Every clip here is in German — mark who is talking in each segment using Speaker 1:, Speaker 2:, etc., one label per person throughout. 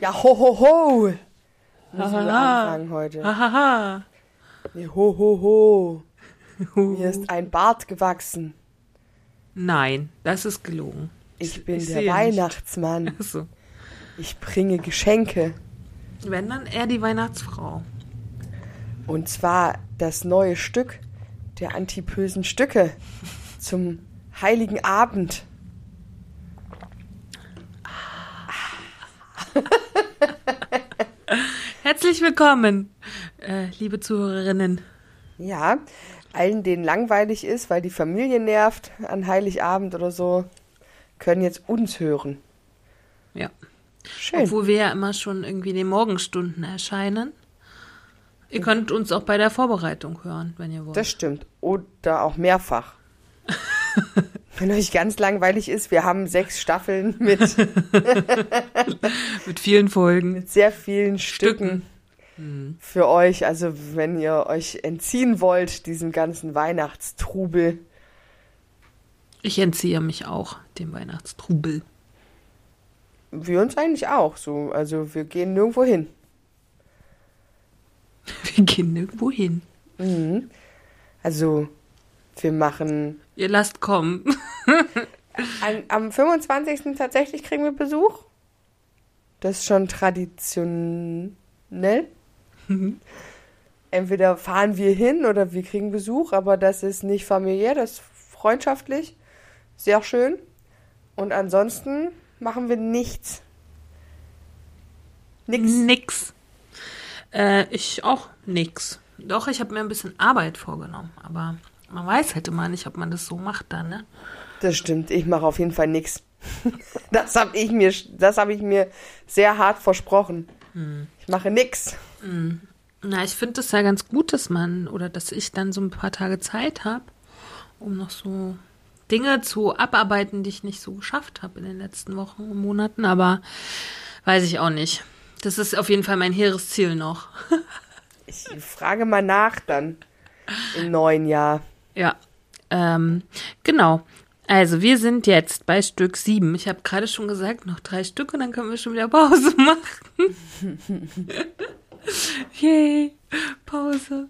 Speaker 1: Ja, ho, ho, ho. Müssen wir anfangen heute.
Speaker 2: Hahaha.
Speaker 1: Ja, ho, ho, ho. Mir ist ein Bart gewachsen.
Speaker 2: Nein, das ist gelogen.
Speaker 1: Ich bin
Speaker 2: Ich
Speaker 1: der. Weihnachtsmann.
Speaker 2: Also,
Speaker 1: Ich bringe Geschenke.
Speaker 2: wenn dann eher die Weihnachtsfrau.
Speaker 1: Und zwar das neue Stück der antipösen Stücke zum Heiligen Abend.
Speaker 2: Herzlich willkommen, äh, liebe Zuhörerinnen.
Speaker 1: Ja, allen, denen langweilig ist, weil die Familie nervt an Heiligabend oder so, können jetzt uns hören.
Speaker 2: Ja.
Speaker 1: Schön.
Speaker 2: Obwohl wir ja immer schon irgendwie in den Morgenstunden erscheinen. Ihr könnt uns auch bei der Vorbereitung hören, wenn ihr wollt.
Speaker 1: Das stimmt. Oder auch mehrfach. Wenn euch ganz langweilig ist, wir haben sechs Staffeln mit,
Speaker 2: Mit vielen Folgen.
Speaker 1: mit sehr vielen Stücken für euch. Also wenn ihr euch entziehen wollt, diesem ganzen Weihnachtstrubel.
Speaker 2: Ich entziehe mich auch dem Weihnachtstrubel.
Speaker 1: Wir uns eigentlich auch so. Also wir gehen nirgendwo hin.
Speaker 2: Wir gehen nirgendwo hin.
Speaker 1: Mhm. Also wir machen
Speaker 2: Ihr lasst kommen.
Speaker 1: An, am 25. tatsächlich kriegen wir Besuch. Das ist schon traditionell. Entweder fahren wir hin oder wir kriegen Besuch, aber das ist nicht familiär, das ist freundschaftlich. Sehr schön. Und ansonsten machen wir nichts. Nix.
Speaker 2: Nix. Äh, ich auch nix. Doch, ich habe mir ein bisschen Arbeit vorgenommen, aber man weiß halt immer nicht, ob man das so macht dann, ne?
Speaker 1: Das stimmt, ich mache auf jeden Fall nichts. Das habe ich mir, das habe ich mir sehr hart versprochen. Ich mache nichts.
Speaker 2: Na, ich finde es ja ganz gut, dass man oder dass ich dann so ein paar Tage Zeit habe, um noch so Dinge zu abarbeiten, die ich nicht so geschafft habe in den letzten Wochen und Monaten, aber weiß ich auch nicht. Das ist auf jeden Fall mein hehres Ziel noch.
Speaker 1: Ich frage mal nach dann im neuen Jahr.
Speaker 2: Ja, ähm, genau. Also, wir sind jetzt bei Stück 7. Ich habe gerade schon gesagt, noch drei Stück und dann können wir schon wieder Pause machen. Yay, Pause.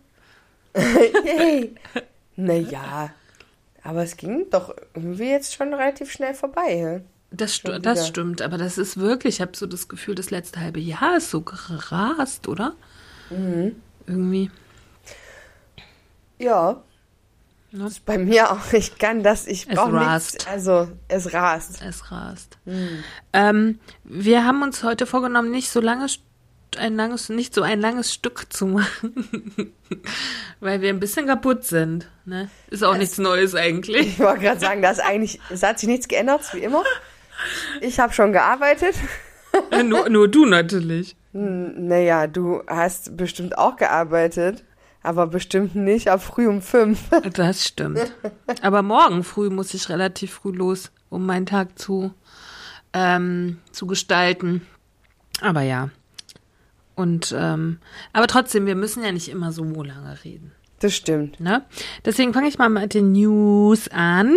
Speaker 1: Yay. Naja, aber es ging doch irgendwie jetzt schon relativ schnell vorbei.
Speaker 2: Das,
Speaker 1: Schon
Speaker 2: das stimmt, aber das ist wirklich, ich habe so das Gefühl, das letzte halbe Jahr ist so gerast, oder?
Speaker 1: Mhm.
Speaker 2: Irgendwie.
Speaker 1: Ja.
Speaker 2: Ja.
Speaker 1: Das ist bei mir auch. Ich kann das, ich
Speaker 2: Es
Speaker 1: brauche nichts. Also, es rast.
Speaker 2: Es rast.
Speaker 1: Mhm.
Speaker 2: Ähm, wir haben uns heute vorgenommen, nicht so lange ein langes, nicht so ein langes Stück zu machen, weil wir ein bisschen kaputt sind. Ne? Ist auch nichts Neues eigentlich.
Speaker 1: Ich wollte gerade sagen, das eigentlich, es hat sich nichts geändert, wie immer. Ich habe schon gearbeitet.
Speaker 2: nur, nur du natürlich.
Speaker 1: Hm, Naja, du hast bestimmt auch gearbeitet, aber bestimmt nicht ab früh um fünf.
Speaker 2: Das stimmt. Aber morgen früh muss ich relativ früh los, um meinen Tag zu, ähm, zu gestalten. Aber ja. Und ähm, aber trotzdem, wir müssen ja nicht immer so lange reden.
Speaker 1: Das stimmt.
Speaker 2: Ne? Deswegen fange ich mal mit den News an.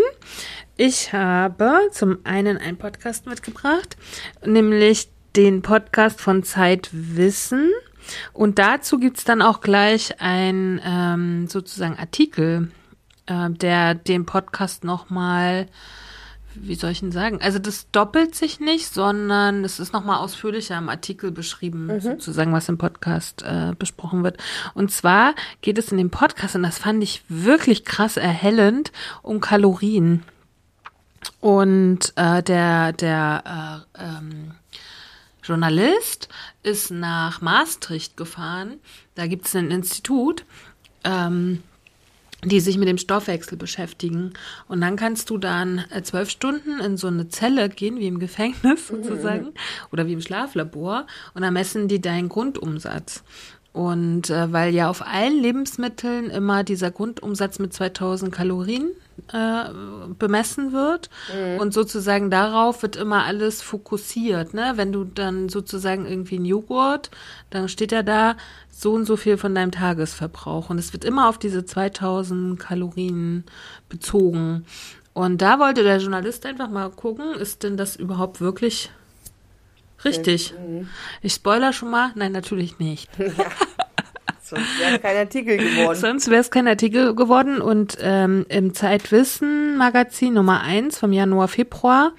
Speaker 2: Ich habe zum einen einen Podcast mitgebracht, nämlich den Podcast von Zeitwissen. Und dazu gibt's dann auch gleich ein ähm, sozusagen Artikel, äh, der den Podcast nochmal, wie soll ich denn sagen? Also das doppelt sich nicht, sondern es ist nochmal ausführlicher im Artikel beschrieben, sozusagen, was im Podcast äh, besprochen wird. Und zwar geht es in dem Podcast, und das fand ich wirklich krass erhellend, um Kalorien. Und äh, der, der äh, ähm, Journalist ist nach Maastricht gefahren. Da gibt es ein Institut, ähm, die sich mit dem Stoffwechsel beschäftigen. Und dann kannst du dann äh, zwölf Stunden in so eine Zelle gehen, wie im Gefängnis sozusagen, oder wie im Schlaflabor, und dann messen die deinen Grundumsatz. Und äh, weil ja auf allen Lebensmitteln immer dieser Grundumsatz mit 2000 Kalorien äh, bemessen wird mhm. und sozusagen darauf wird immer alles fokussiert. Ne? Wenn du dann sozusagen irgendwie einen Joghurt, dann steht ja da so und so viel von deinem Tagesverbrauch und es wird immer auf diese 2000 Kalorien bezogen. Und da wollte der Journalist einfach mal gucken, ist denn das überhaupt wirklich Richtig. Mhm. Ich spoiler schon mal. Nein, natürlich nicht.
Speaker 1: Ja. Sonst wäre kein Artikel geworden.
Speaker 2: Sonst wäre es kein Artikel geworden. Und ähm, im Zeitwissen-Magazin Nummer 1 vom Januar, Februar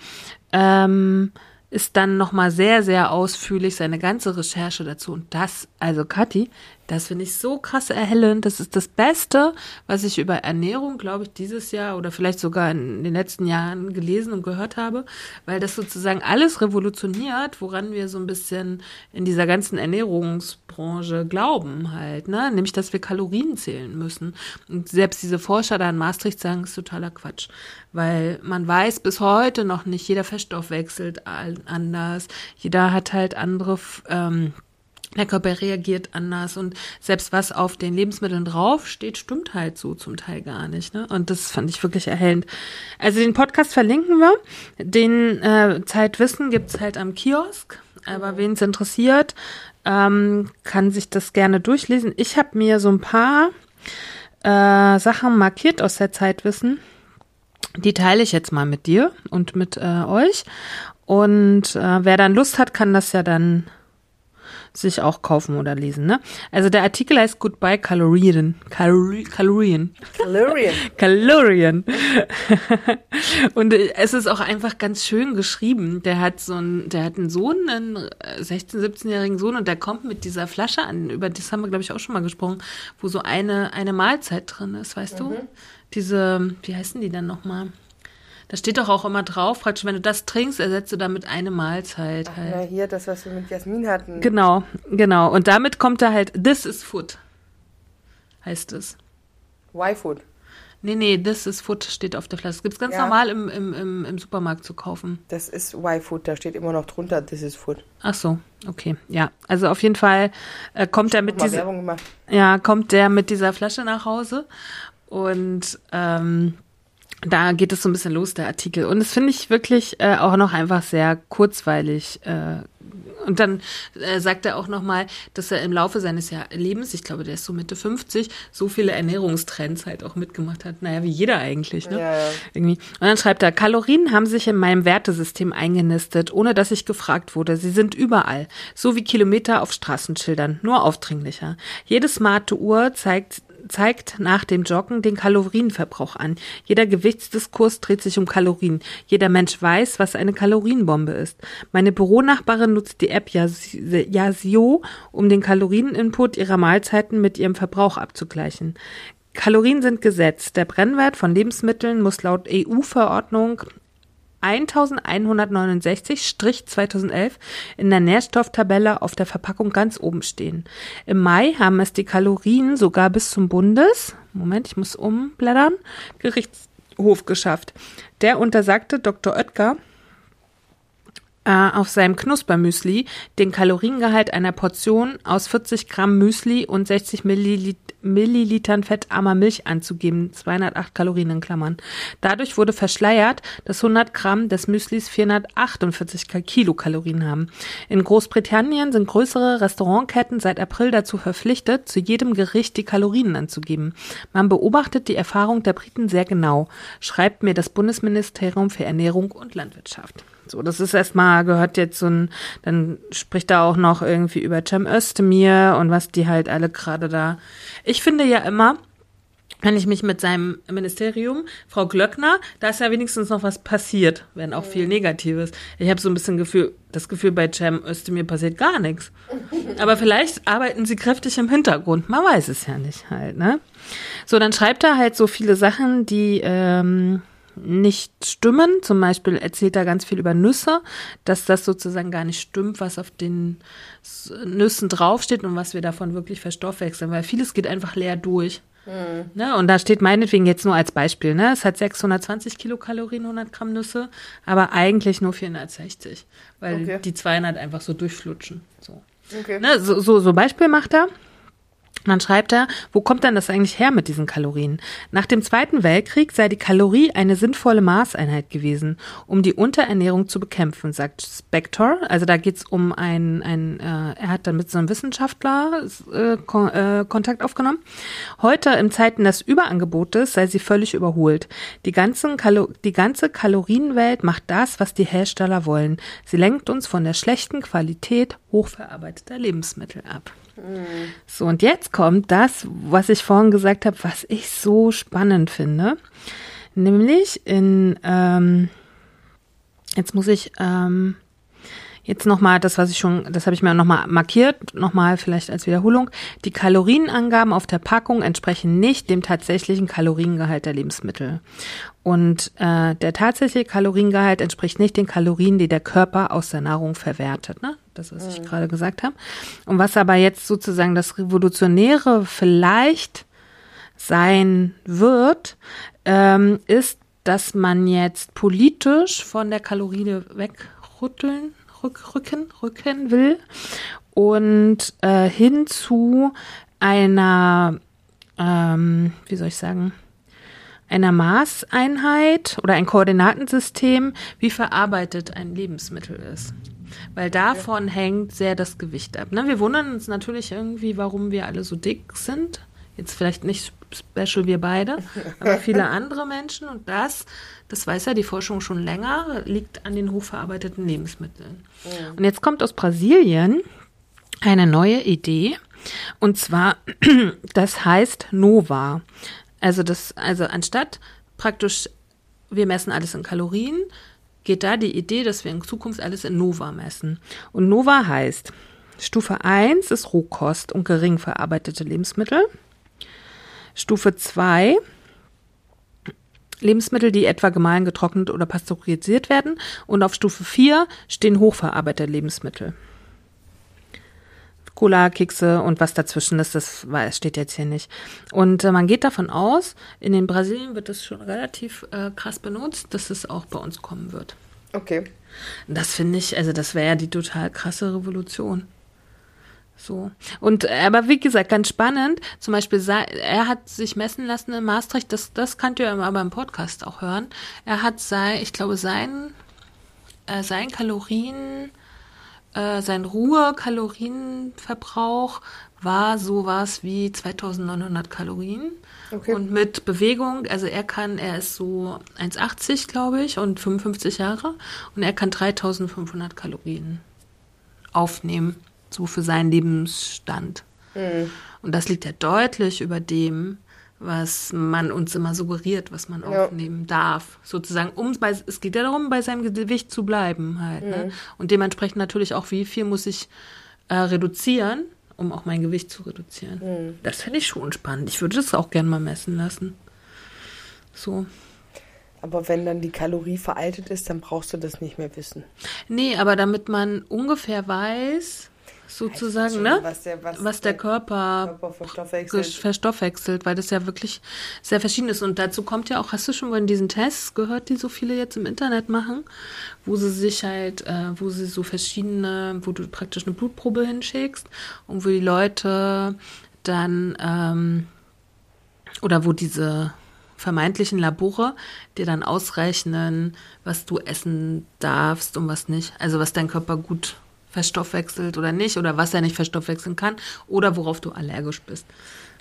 Speaker 2: ähm, ist dann nochmal sehr, sehr ausführlich seine ganze Recherche dazu. Und das, also Kathi, das finde ich so krass erhellend. Das ist das Beste, was ich über Ernährung, glaube ich, dieses Jahr oder vielleicht sogar in den letzten Jahren gelesen und gehört habe, weil das sozusagen alles revolutioniert, woran wir so ein bisschen in dieser ganzen Ernährungsbranche glauben halt, ne? Nämlich, dass wir Kalorien zählen müssen. Und selbst diese Forscher da in Maastricht sagen, ist totaler Quatsch, weil man weiß bis heute noch nicht, jeder Feststoff wechselt anders, jeder hat halt andere ähm, der Körper reagiert anders und selbst was auf den Lebensmitteln draufsteht, stimmt halt so zum Teil gar nicht. Ne? Und das fand ich wirklich erhellend. Also den Podcast verlinken wir. Den äh, Zeitwissen gibt's halt am Kiosk. Aber wen es interessiert, ähm, kann sich das gerne durchlesen. Ich habe mir so ein paar äh, Sachen markiert aus der Zeitwissen. Die teile ich jetzt mal mit dir und mit äh, euch. Und äh, wer dann Lust hat, kann das ja dann sich auch kaufen oder lesen. Ne? Also der Artikel heißt Goodbye Kalorien. Kalori Kalorien.
Speaker 1: Kalorien.
Speaker 2: Kalorien. Und es ist auch einfach ganz schön geschrieben. Der hat so einen, der hat einen Sohn, einen 16-, 17-jährigen Sohn und der kommt mit dieser Flasche an, über das haben wir, glaube ich, auch schon mal gesprochen, wo so eine, eine Mahlzeit drin ist, weißt mhm. du? Diese, wie heißen die denn nochmal? Da steht doch auch immer drauf, praktisch, wenn du das trinkst, ersetzt du damit eine Mahlzeit
Speaker 1: Ach,
Speaker 2: halt.
Speaker 1: Na, hier, das, was wir mit Jasmin hatten.
Speaker 2: Genau, genau. Und damit kommt da halt, this is food, heißt es.
Speaker 1: Y-Food.
Speaker 2: Nee, nee, this is food steht auf der Flasche. Das gibt es ganz
Speaker 1: Ja.
Speaker 2: normal im, im, im, im Supermarkt zu kaufen.
Speaker 1: Das ist Y-Food, da steht immer noch drunter, this is food.
Speaker 2: Ach so, okay. Ja, also auf jeden Fall äh, kommt er mit dieser, ja, kommt der mit dieser Flasche nach Hause und ähm, da geht es so ein bisschen los, der Artikel. Und das finde ich wirklich äh, auch noch einfach sehr kurzweilig. Äh, und dann äh, sagt er auch nochmal, dass er im Laufe seines Jahr Lebens, ich glaube, der ist so Mitte 50, so viele Ernährungstrends halt auch mitgemacht hat. Naja, wie jeder eigentlich, ne?
Speaker 1: Ja, ja.
Speaker 2: Irgendwie. Und dann schreibt er, Kalorien haben sich in meinem Wertesystem eingenistet, ohne dass ich gefragt wurde. Sie sind überall. So wie Kilometer auf Straßenschildern, nur aufdringlicher. Jede smarte Uhr zeigt zeigt nach dem Joggen den Kalorienverbrauch an. Jeder Gewichtsdiskurs dreht sich um Kalorien. Jeder Mensch weiß, was eine Kalorienbombe ist. Meine Büronachbarin nutzt die App Yas- Yasio, um den Kalorieninput ihrer Mahlzeiten mit ihrem Verbrauch abzugleichen. Kalorien sind Gesetz. Der Brennwert von Lebensmitteln muss laut EU-Verordnung 1169-2011 in der Nährstofftabelle auf der Verpackung ganz oben stehen. Im Mai haben es die Kalorien sogar bis zum Bundes, Moment, ich muss umblättern, Gerichtshof geschafft. Der untersagte Dr. Oetker äh, auf seinem Knuspermüsli den Kaloriengehalt einer Portion aus 40 Gramm Müsli und 60 Millilit Millilitern fettarmer Milch anzugeben, 208 Kalorien in Klammern. Dadurch wurde verschleiert, dass 100 Gramm des Müslis 448 Ka- Kilokalorien haben. In Großbritannien sind größere Restaurantketten seit April dazu verpflichtet, zu jedem Gericht die Kalorien anzugeben. Man beobachtet die Erfahrung der Briten sehr genau, schreibt mir das Bundesministerium für Ernährung und Landwirtschaft. So, das ist erstmal, gehört jetzt so ein, dann spricht er auch noch irgendwie über Cem Özdemir und was die halt alle gerade da. Ich finde ja immer, wenn ich mich mit seinem Ministerium, Frau Glöckner, da ist ja wenigstens noch was passiert, wenn auch viel Negatives. Ich habe so ein bisschen Gefühl, das Gefühl, bei Cem Özdemir passiert gar nichts. Aber vielleicht arbeiten sie kräftig im Hintergrund. Man weiß es ja nicht halt, ne? So, dann schreibt er halt so viele Sachen, die ähm, nicht stimmen. Zum Beispiel erzählt er ganz viel über Nüsse, dass das sozusagen gar nicht stimmt, was auf den Nüssen draufsteht und was wir davon wirklich verstoffwechseln, weil vieles geht einfach leer durch. Mhm. Ne? Und da steht meinetwegen jetzt nur als Beispiel, ne? Es hat 620 Kilokalorien, 100 Gramm Nüsse, aber eigentlich nur 460, weil
Speaker 1: Okay.
Speaker 2: die 200 einfach so durchflutschen. So.
Speaker 1: Okay.
Speaker 2: Ne, so, so, so Beispiel macht er. Dann schreibt er, wo kommt denn das eigentlich her mit diesen Kalorien? Nach dem Zweiten Weltkrieg sei die Kalorie eine sinnvolle Maßeinheit gewesen, um die Unterernährung zu bekämpfen, sagt Spector. Also da geht's um ein, ein äh, er hat dann mit so einem Wissenschaftler äh, Kon äh, Kontakt aufgenommen. Heute im Zeiten des Überangebotes sei sie völlig überholt. Die, ganzen Kalo die ganze Kalorienwelt macht das, was die Hersteller wollen. Sie lenkt uns von der schlechten Qualität hochverarbeiteter Lebensmittel ab. So, und jetzt kommt das, was ich vorhin gesagt habe, was ich so spannend finde. Nämlich in, ähm, jetzt muss ich, ähm, jetzt nochmal das, was ich schon, das habe ich mir nochmal markiert, nochmal vielleicht als Wiederholung. Die Kalorienangaben auf der Packung entsprechen nicht dem tatsächlichen Kaloriengehalt der Lebensmittel. Und äh, der tatsächliche Kaloriengehalt entspricht nicht den Kalorien, die der Körper aus der Nahrung verwertet. Ne? Das, was ich gerade gesagt habe. Und was aber jetzt sozusagen das Revolutionäre vielleicht sein wird, ähm, ist, dass man jetzt politisch von der Kalorie wegrütteln, rück, rücken, rücken will und äh, hin zu einer, ähm, wie soll ich sagen, einer Maßeinheit oder ein Koordinatensystem, wie verarbeitet ein Lebensmittel ist. Weil davon hängt sehr das Gewicht ab. Ne? Wir wundern uns natürlich irgendwie, warum wir alle so dick sind. Jetzt vielleicht nicht special wir beide, aber viele andere Menschen. Und das, das weiß ja die Forschung schon länger, liegt an den hochverarbeiteten Lebensmitteln. Und jetzt kommt aus Brasilien eine neue Idee. Und zwar, das heißt Nova. Also das, also anstatt praktisch, wir messen alles in Kalorien, geht da die Idee, dass wir in Zukunft alles in Nova messen. Und Nova heißt, Stufe 1 ist Rohkost und gering verarbeitete Lebensmittel. Stufe 2 Lebensmittel, die etwa gemahlen, getrocknet oder pasteurisiert werden. Und auf Stufe 4 stehen hochverarbeitete Lebensmittel. Cola, Kekse und was dazwischen ist, das steht jetzt hier nicht. Und äh, man geht davon aus, in den Brasilien wird das schon relativ äh, krass benutzt, dass es auch bei uns kommen wird.
Speaker 1: Okay.
Speaker 2: Das finde ich, also das wäre ja die total krasse Revolution. So. Und, äh, aber wie gesagt, ganz spannend, zum Beispiel, sei- er hat sich messen lassen in Maastricht, das, das könnt ihr aber im Podcast auch hören. Er hat sein, ich glaube, sein, äh, sein Kalorien, äh, sein Ruhe-Kalorienverbrauch war sowas wie 2900 Kalorien.
Speaker 1: Okay.
Speaker 2: Und mit Bewegung, also er kann, er ist so 1,80 glaube ich und 55 Jahre und er kann 3500 Kalorien aufnehmen, so für seinen Lebensstand. Und das liegt ja deutlich über dem, was man uns immer suggeriert, was man
Speaker 1: Ja.
Speaker 2: aufnehmen darf. Sozusagen, um bei, es geht ja darum, bei seinem Gewicht zu bleiben halt. Ne? Und dementsprechend natürlich auch, wie viel muss ich äh, reduzieren, um auch mein Gewicht zu reduzieren. Das finde ich schon spannend. Ich würde das auch gerne mal messen lassen. So.
Speaker 1: Aber wenn dann die Kalorie veraltet ist, dann brauchst du das nicht mehr wissen.
Speaker 2: Nee, aber damit man ungefähr weiß, sozusagen,
Speaker 1: schon,
Speaker 2: ne?
Speaker 1: was der- was
Speaker 2: was der
Speaker 1: der
Speaker 2: Körper,
Speaker 1: Körper verstoffwechselt.
Speaker 2: verstoffwechselt, weil das ja wirklich sehr verschieden ist. Und dazu kommt ja auch, hast du schon mal in diesen Tests gehört, die so viele jetzt im Internet machen, wo sie sich halt, äh, wo sie so verschiedene, wo du praktisch eine Blutprobe hinschickst und wo die Leute dann, ähm, oder wo diese vermeintlichen Labore dir dann ausrechnen, was du essen darfst und was nicht. Also was dein Körper gut verstoffwechselt oder nicht oder was er nicht verstoffwechseln kann oder worauf du allergisch bist.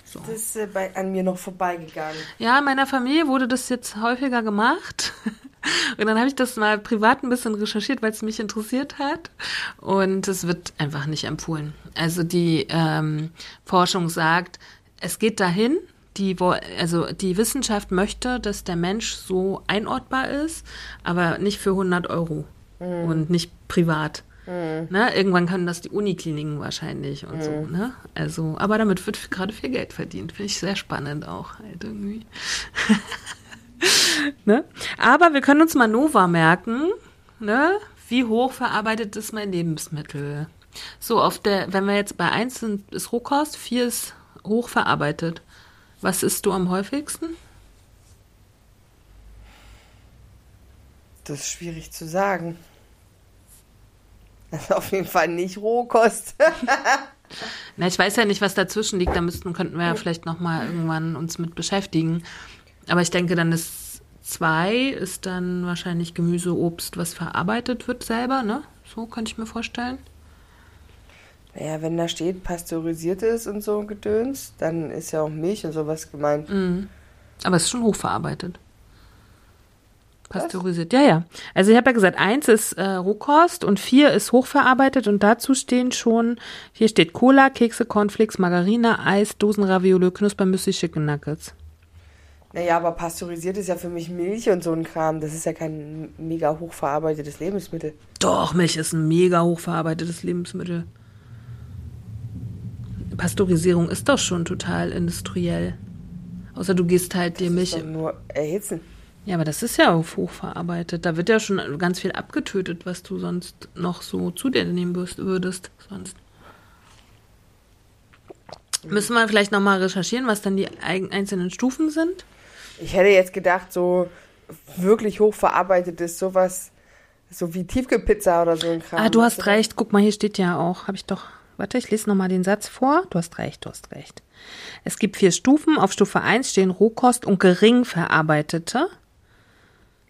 Speaker 2: So.
Speaker 1: Das ist äh, bei, an mir noch vorbeigegangen.
Speaker 2: Ja, in meiner Familie wurde das jetzt häufiger gemacht. Und dann habe ich das mal privat ein bisschen recherchiert, weil es mich interessiert hat. Und es wird einfach nicht empfohlen. Also die ähm, Forschung sagt, es geht dahin. Die, also die Wissenschaft möchte, dass der Mensch so einordbar ist, aber nicht für 100 Euro und nicht privat. Ne? Irgendwann können das die Unikliniken wahrscheinlich und so. Ne? Also, aber damit wird gerade viel Geld verdient. Finde ich sehr spannend auch halt irgendwie. ne? Aber wir können uns mal Nova merken. Ne? Wie hoch verarbeitet ist mein Lebensmittel? So, auf der, wenn wir jetzt bei 1 sind, ist Rohkost, 4 ist hoch verarbeitet. Was isst du am häufigsten?
Speaker 1: Das ist schwierig zu sagen. Das ist auf jeden Fall nicht Rohkost.
Speaker 2: Na, ich weiß ja nicht, was dazwischen liegt. Da müssten, könnten wir ja vielleicht noch mal irgendwann uns mit beschäftigen. Aber ich denke, dann ist zwei, ist dann wahrscheinlich Gemüse, Obst, was verarbeitet wird selber, ne? So könnte ich mir vorstellen.
Speaker 1: Naja, wenn da steht, pasteurisiert ist und so Gedöns, dann ist ja auch Milch und sowas gemeint.
Speaker 2: Mhm. Aber es ist schon hochverarbeitet. Pasteurisiert, ja, ja. Also ich habe ja gesagt, eins ist äh, Rohkost und vier ist hochverarbeitet und dazu stehen schon, hier steht Cola, Kekse, Cornflakes, Margarine, Eis, Dosenravioli, Knuspermüsli, Chicken Nuggets.
Speaker 1: Naja, aber pasteurisiert ist ja für mich Milch und so ein Kram. Das ist ja kein mega hochverarbeitetes Lebensmittel.
Speaker 2: Doch, Milch ist ein mega hochverarbeitetes Lebensmittel. Pasteurisierung ist doch schon total industriell. Außer du gehst halt dir Milch.
Speaker 1: Ist doch nur erhitzen.
Speaker 2: Ja, aber das ist ja auch hochverarbeitet. Da wird ja schon ganz viel abgetötet, was du sonst noch so zu dir nehmen würdest. Sonst. Müssen wir vielleicht nochmal recherchieren, was dann die einzelnen Stufen sind?
Speaker 1: Ich hätte jetzt gedacht, so wirklich hochverarbeitetes, sowas, so wie Tiefkühlpizza oder so ein Kram.
Speaker 2: Ah, du hast recht. Guck mal, hier steht ja auch, habe ich doch. Warte, ich lese nochmal den Satz vor. Du hast recht, du hast recht. Es gibt vier Stufen. Auf Stufe 1 stehen Rohkost und gering verarbeitete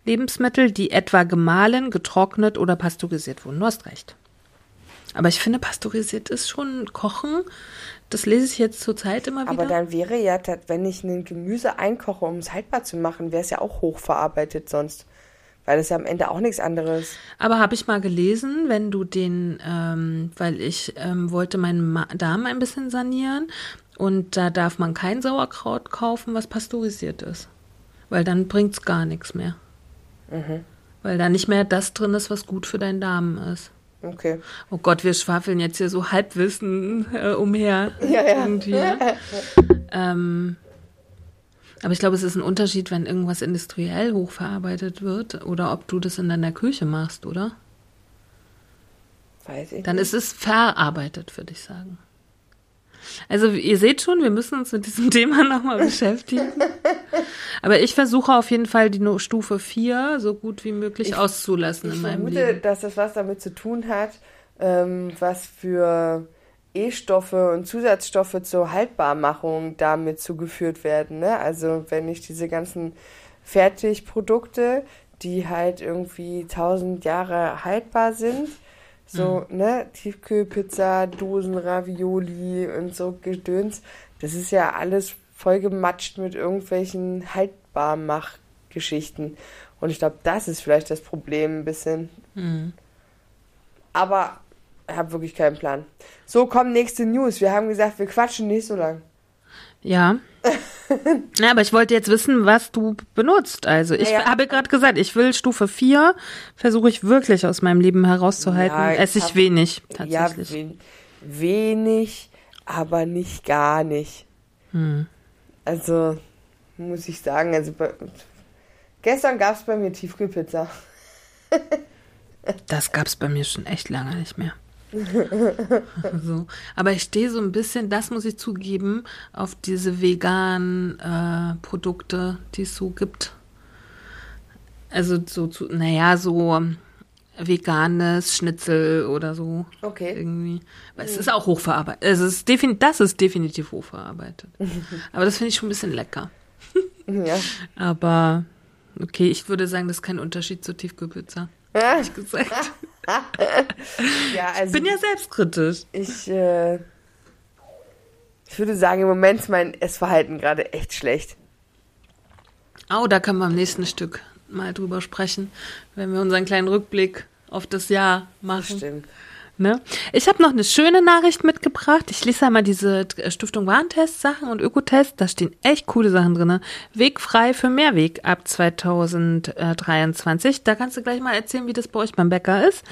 Speaker 2: Lebensmittel, die etwa gemahlen, getrocknet oder pasteurisiert wurden. Du hast recht. Aber ich finde, pasteurisiert ist schon Kochen. Das lese ich jetzt zurzeit immer wieder.
Speaker 1: Aber dann wäre ja, wenn ich ein Gemüse einkoche, um es haltbar zu machen, wäre es ja auch hochverarbeitet sonst. Weil es ja am Ende auch nichts anderes.
Speaker 2: Aber habe ich mal gelesen, wenn du den, ähm, weil ich ähm, wollte meinen Ma Darm ein bisschen sanieren und da darf man kein Sauerkraut kaufen, was pasteurisiert ist. Weil dann bringt es gar nichts mehr. Mhm. Weil da nicht mehr das drin ist, was gut für deinen Darm ist.
Speaker 1: Okay.
Speaker 2: Oh Gott, wir schwafeln jetzt hier so Halbwissen äh, umher.
Speaker 1: Ja, ja.
Speaker 2: Irgendwie. Ne? ähm, aber ich glaube, es ist ein Unterschied, wenn irgendwas industriell hochverarbeitet wird oder ob du das in deiner Küche machst, oder?
Speaker 1: Weiß ich
Speaker 2: Dann
Speaker 1: nicht.
Speaker 2: ist es verarbeitet, würde ich sagen. Also ihr seht schon, wir müssen uns mit diesem Thema nochmal beschäftigen. Aber ich versuche auf jeden Fall die Stufe 4 so gut wie möglich
Speaker 1: Ich-
Speaker 2: auszulassen
Speaker 1: Ich
Speaker 2: in meinem
Speaker 1: vermute,
Speaker 2: Leben.
Speaker 1: dass das was damit zu tun hat, ähm, was für E-Stoffe und Zusatzstoffe zur Haltbarmachung damit zugeführt werden. Ne? Also wenn ich diese ganzen Fertigprodukte, die halt irgendwie tausend Jahre haltbar sind, so, ne, Tiefkühlpizza, Dosen, Ravioli und so Gedöns, das ist ja alles vollgematscht mit irgendwelchen Haltbarmachgeschichten. Und ich glaube, das ist vielleicht das Problem ein bisschen.
Speaker 2: Hm.
Speaker 1: Aber ich habe wirklich keinen Plan. So, kommen nächste News. Wir haben gesagt, wir quatschen nicht so lang.
Speaker 2: Ja. ja, aber ich wollte jetzt wissen, was du benutzt. Also ich
Speaker 1: Naja.
Speaker 2: habe gerade gesagt, ich will Stufe 4, versuche ich wirklich aus meinem Leben herauszuhalten.
Speaker 1: Ja,
Speaker 2: Esse ich
Speaker 1: hab-
Speaker 2: wenig,
Speaker 1: Ja,
Speaker 2: tatsächlich.
Speaker 1: wen wenig, aber nicht gar nicht.
Speaker 2: Hm.
Speaker 1: Also, muss ich sagen, also bei, gestern gab es bei mir Tiefkühlpizza.
Speaker 2: Das gab's bei mir schon echt lange nicht mehr. so. Aber ich stehe so ein bisschen, das muss ich zugeben, auf diese veganen äh, Produkte, die es so gibt. Also so zu, naja, so ähm, veganes Schnitzel oder so.
Speaker 1: Okay.
Speaker 2: Irgendwie. Weil es ist auch hochverarbeitet. Es ist defin das ist definitiv hochverarbeitet. Aber das finde ich schon ein bisschen lecker.
Speaker 1: Ja.
Speaker 2: Aber okay, ich würde sagen, das ist kein Unterschied zur Tiefkühlpizza. Ehrlich gesagt.
Speaker 1: ja, also
Speaker 2: Ich bin ja selbstkritisch.
Speaker 1: ich, äh, ich würde sagen, im Moment ist mein Essverhalten gerade echt schlecht.
Speaker 2: Oh, da können wir am nächsten Stück mal drüber sprechen, wenn wir unseren kleinen Rückblick auf das Jahr machen.
Speaker 1: Stimmt.
Speaker 2: Ne? Ich habe noch eine schöne Nachricht mitgebracht. Ich lese einmal diese äh, Stiftung Warentest-Sachen und Ökotest. Da stehen echt coole Sachen drin. Wegfrei für Mehrweg ab 2023. Da kannst du gleich mal erzählen, wie das bei euch beim Bäcker ist.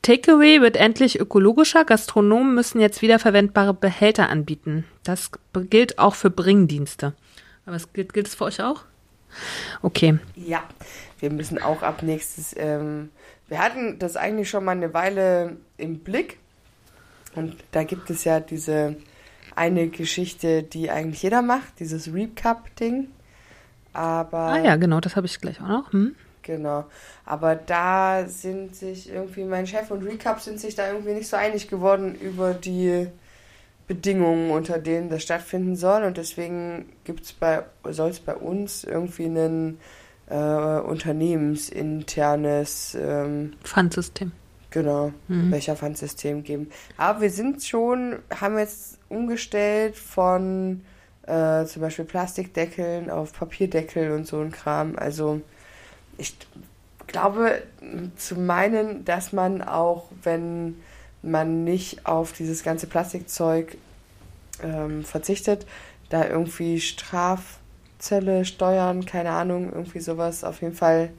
Speaker 2: Takeaway wird endlich ökologischer. Gastronomen müssen jetzt wiederverwendbare Behälter anbieten. Das gilt auch für Bringdienste. Aber es gilt, gilt es für euch auch? Okay.
Speaker 1: Ja, wir müssen auch ab nächstes. Ähm, wir hatten das eigentlich schon mal eine Weile im Blick. Und da gibt es ja diese eine Geschichte, die eigentlich jeder macht, dieses Recap-Ding. Aber.
Speaker 2: Ah ja, genau, das habe ich gleich auch noch. Hm?
Speaker 1: Genau. Aber da sind sich irgendwie, mein Chef und Recap sind sich da irgendwie nicht so einig geworden über die Bedingungen, unter denen das stattfinden soll. Und deswegen gibt's bei, soll es bei uns irgendwie ein äh, unternehmensinternes ähm,
Speaker 2: Pfandsystem.
Speaker 1: Genau,
Speaker 2: Mhm.
Speaker 1: Becherpfandsystem geben. Aber wir sind schon, haben jetzt umgestellt von äh, zum Beispiel Plastikdeckeln auf Papierdeckel und so ein Kram. Also ich glaube zu meinen, dass man auch, wenn man nicht auf dieses ganze Plastikzeug ähm, verzichtet, da irgendwie Strafzölle, Steuern, keine Ahnung, irgendwie sowas auf jeden Fall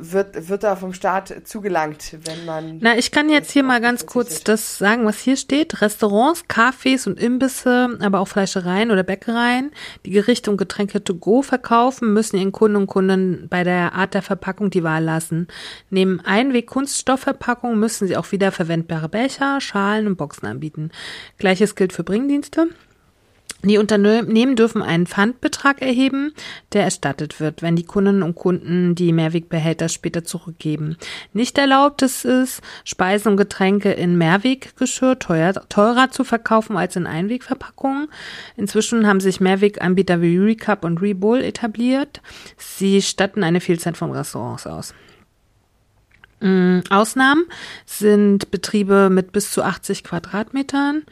Speaker 1: wird, wird da vom Staat zugelangt, wenn man.
Speaker 2: Na, ich kann jetzt hier mal ganz kurz das sagen, was hier steht. Restaurants, Cafés und Imbisse, aber auch Fleischereien oder Bäckereien, die Gerichte und Getränke to go verkaufen, müssen ihren Kunden und Kunden bei der Art der Verpackung die Wahl lassen. Neben Einweg-Kunststoffverpackungen müssen sie auch wiederverwendbare Becher, Schalen und Boxen anbieten. Gleiches gilt für Bringdienste. Die Unternehmen dürfen einen Pfandbetrag erheben, der erstattet wird, wenn die Kundinnen und Kunden die Mehrwegbehälter später zurückgeben. Nicht erlaubt ist es, Speisen und Getränke in Mehrweggeschirr teuer, teurer zu verkaufen als in Einwegverpackungen. Inzwischen haben sich Mehrweganbieter wie Recap und Rebowl etabliert. Sie statten eine Vielzahl von Restaurants aus. Mm, Ausnahmen sind Betriebe mit bis zu 80 Quadratmetern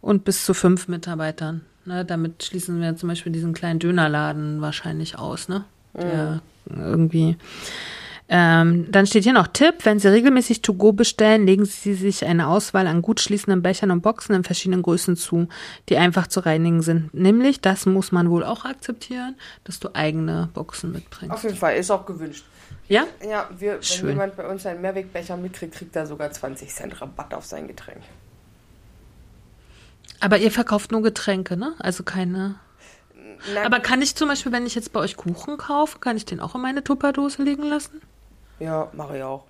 Speaker 2: und bis zu fünf Mitarbeitern. Ne, damit schließen wir zum Beispiel diesen kleinen Dönerladen wahrscheinlich aus, ne? Der irgendwie. Ähm, dann steht hier noch Tipp, wenn Sie regelmäßig To-Go bestellen, legen Sie sich eine Auswahl an gut schließenden Bechern und Boxen in verschiedenen Größen zu, die einfach zu reinigen sind. Nämlich, das muss man wohl auch akzeptieren, dass du eigene Boxen mitbringst.
Speaker 1: Auf jeden Fall, ist auch gewünscht.
Speaker 2: Ja?
Speaker 1: Ja, wir, wenn
Speaker 2: Schön.
Speaker 1: jemand bei uns einen Mehrwegbecher mitkriegt, kriegt er sogar 20 Cent Rabatt auf sein Getränk.
Speaker 2: Aber ihr verkauft nur Getränke, ne? Also keine.
Speaker 1: Nein,
Speaker 2: Aber kann ich zum Beispiel, wenn ich jetzt bei euch Kuchen kaufe, kann ich den auch in meine Tupperdose legen lassen?
Speaker 1: ja, mache ich auch.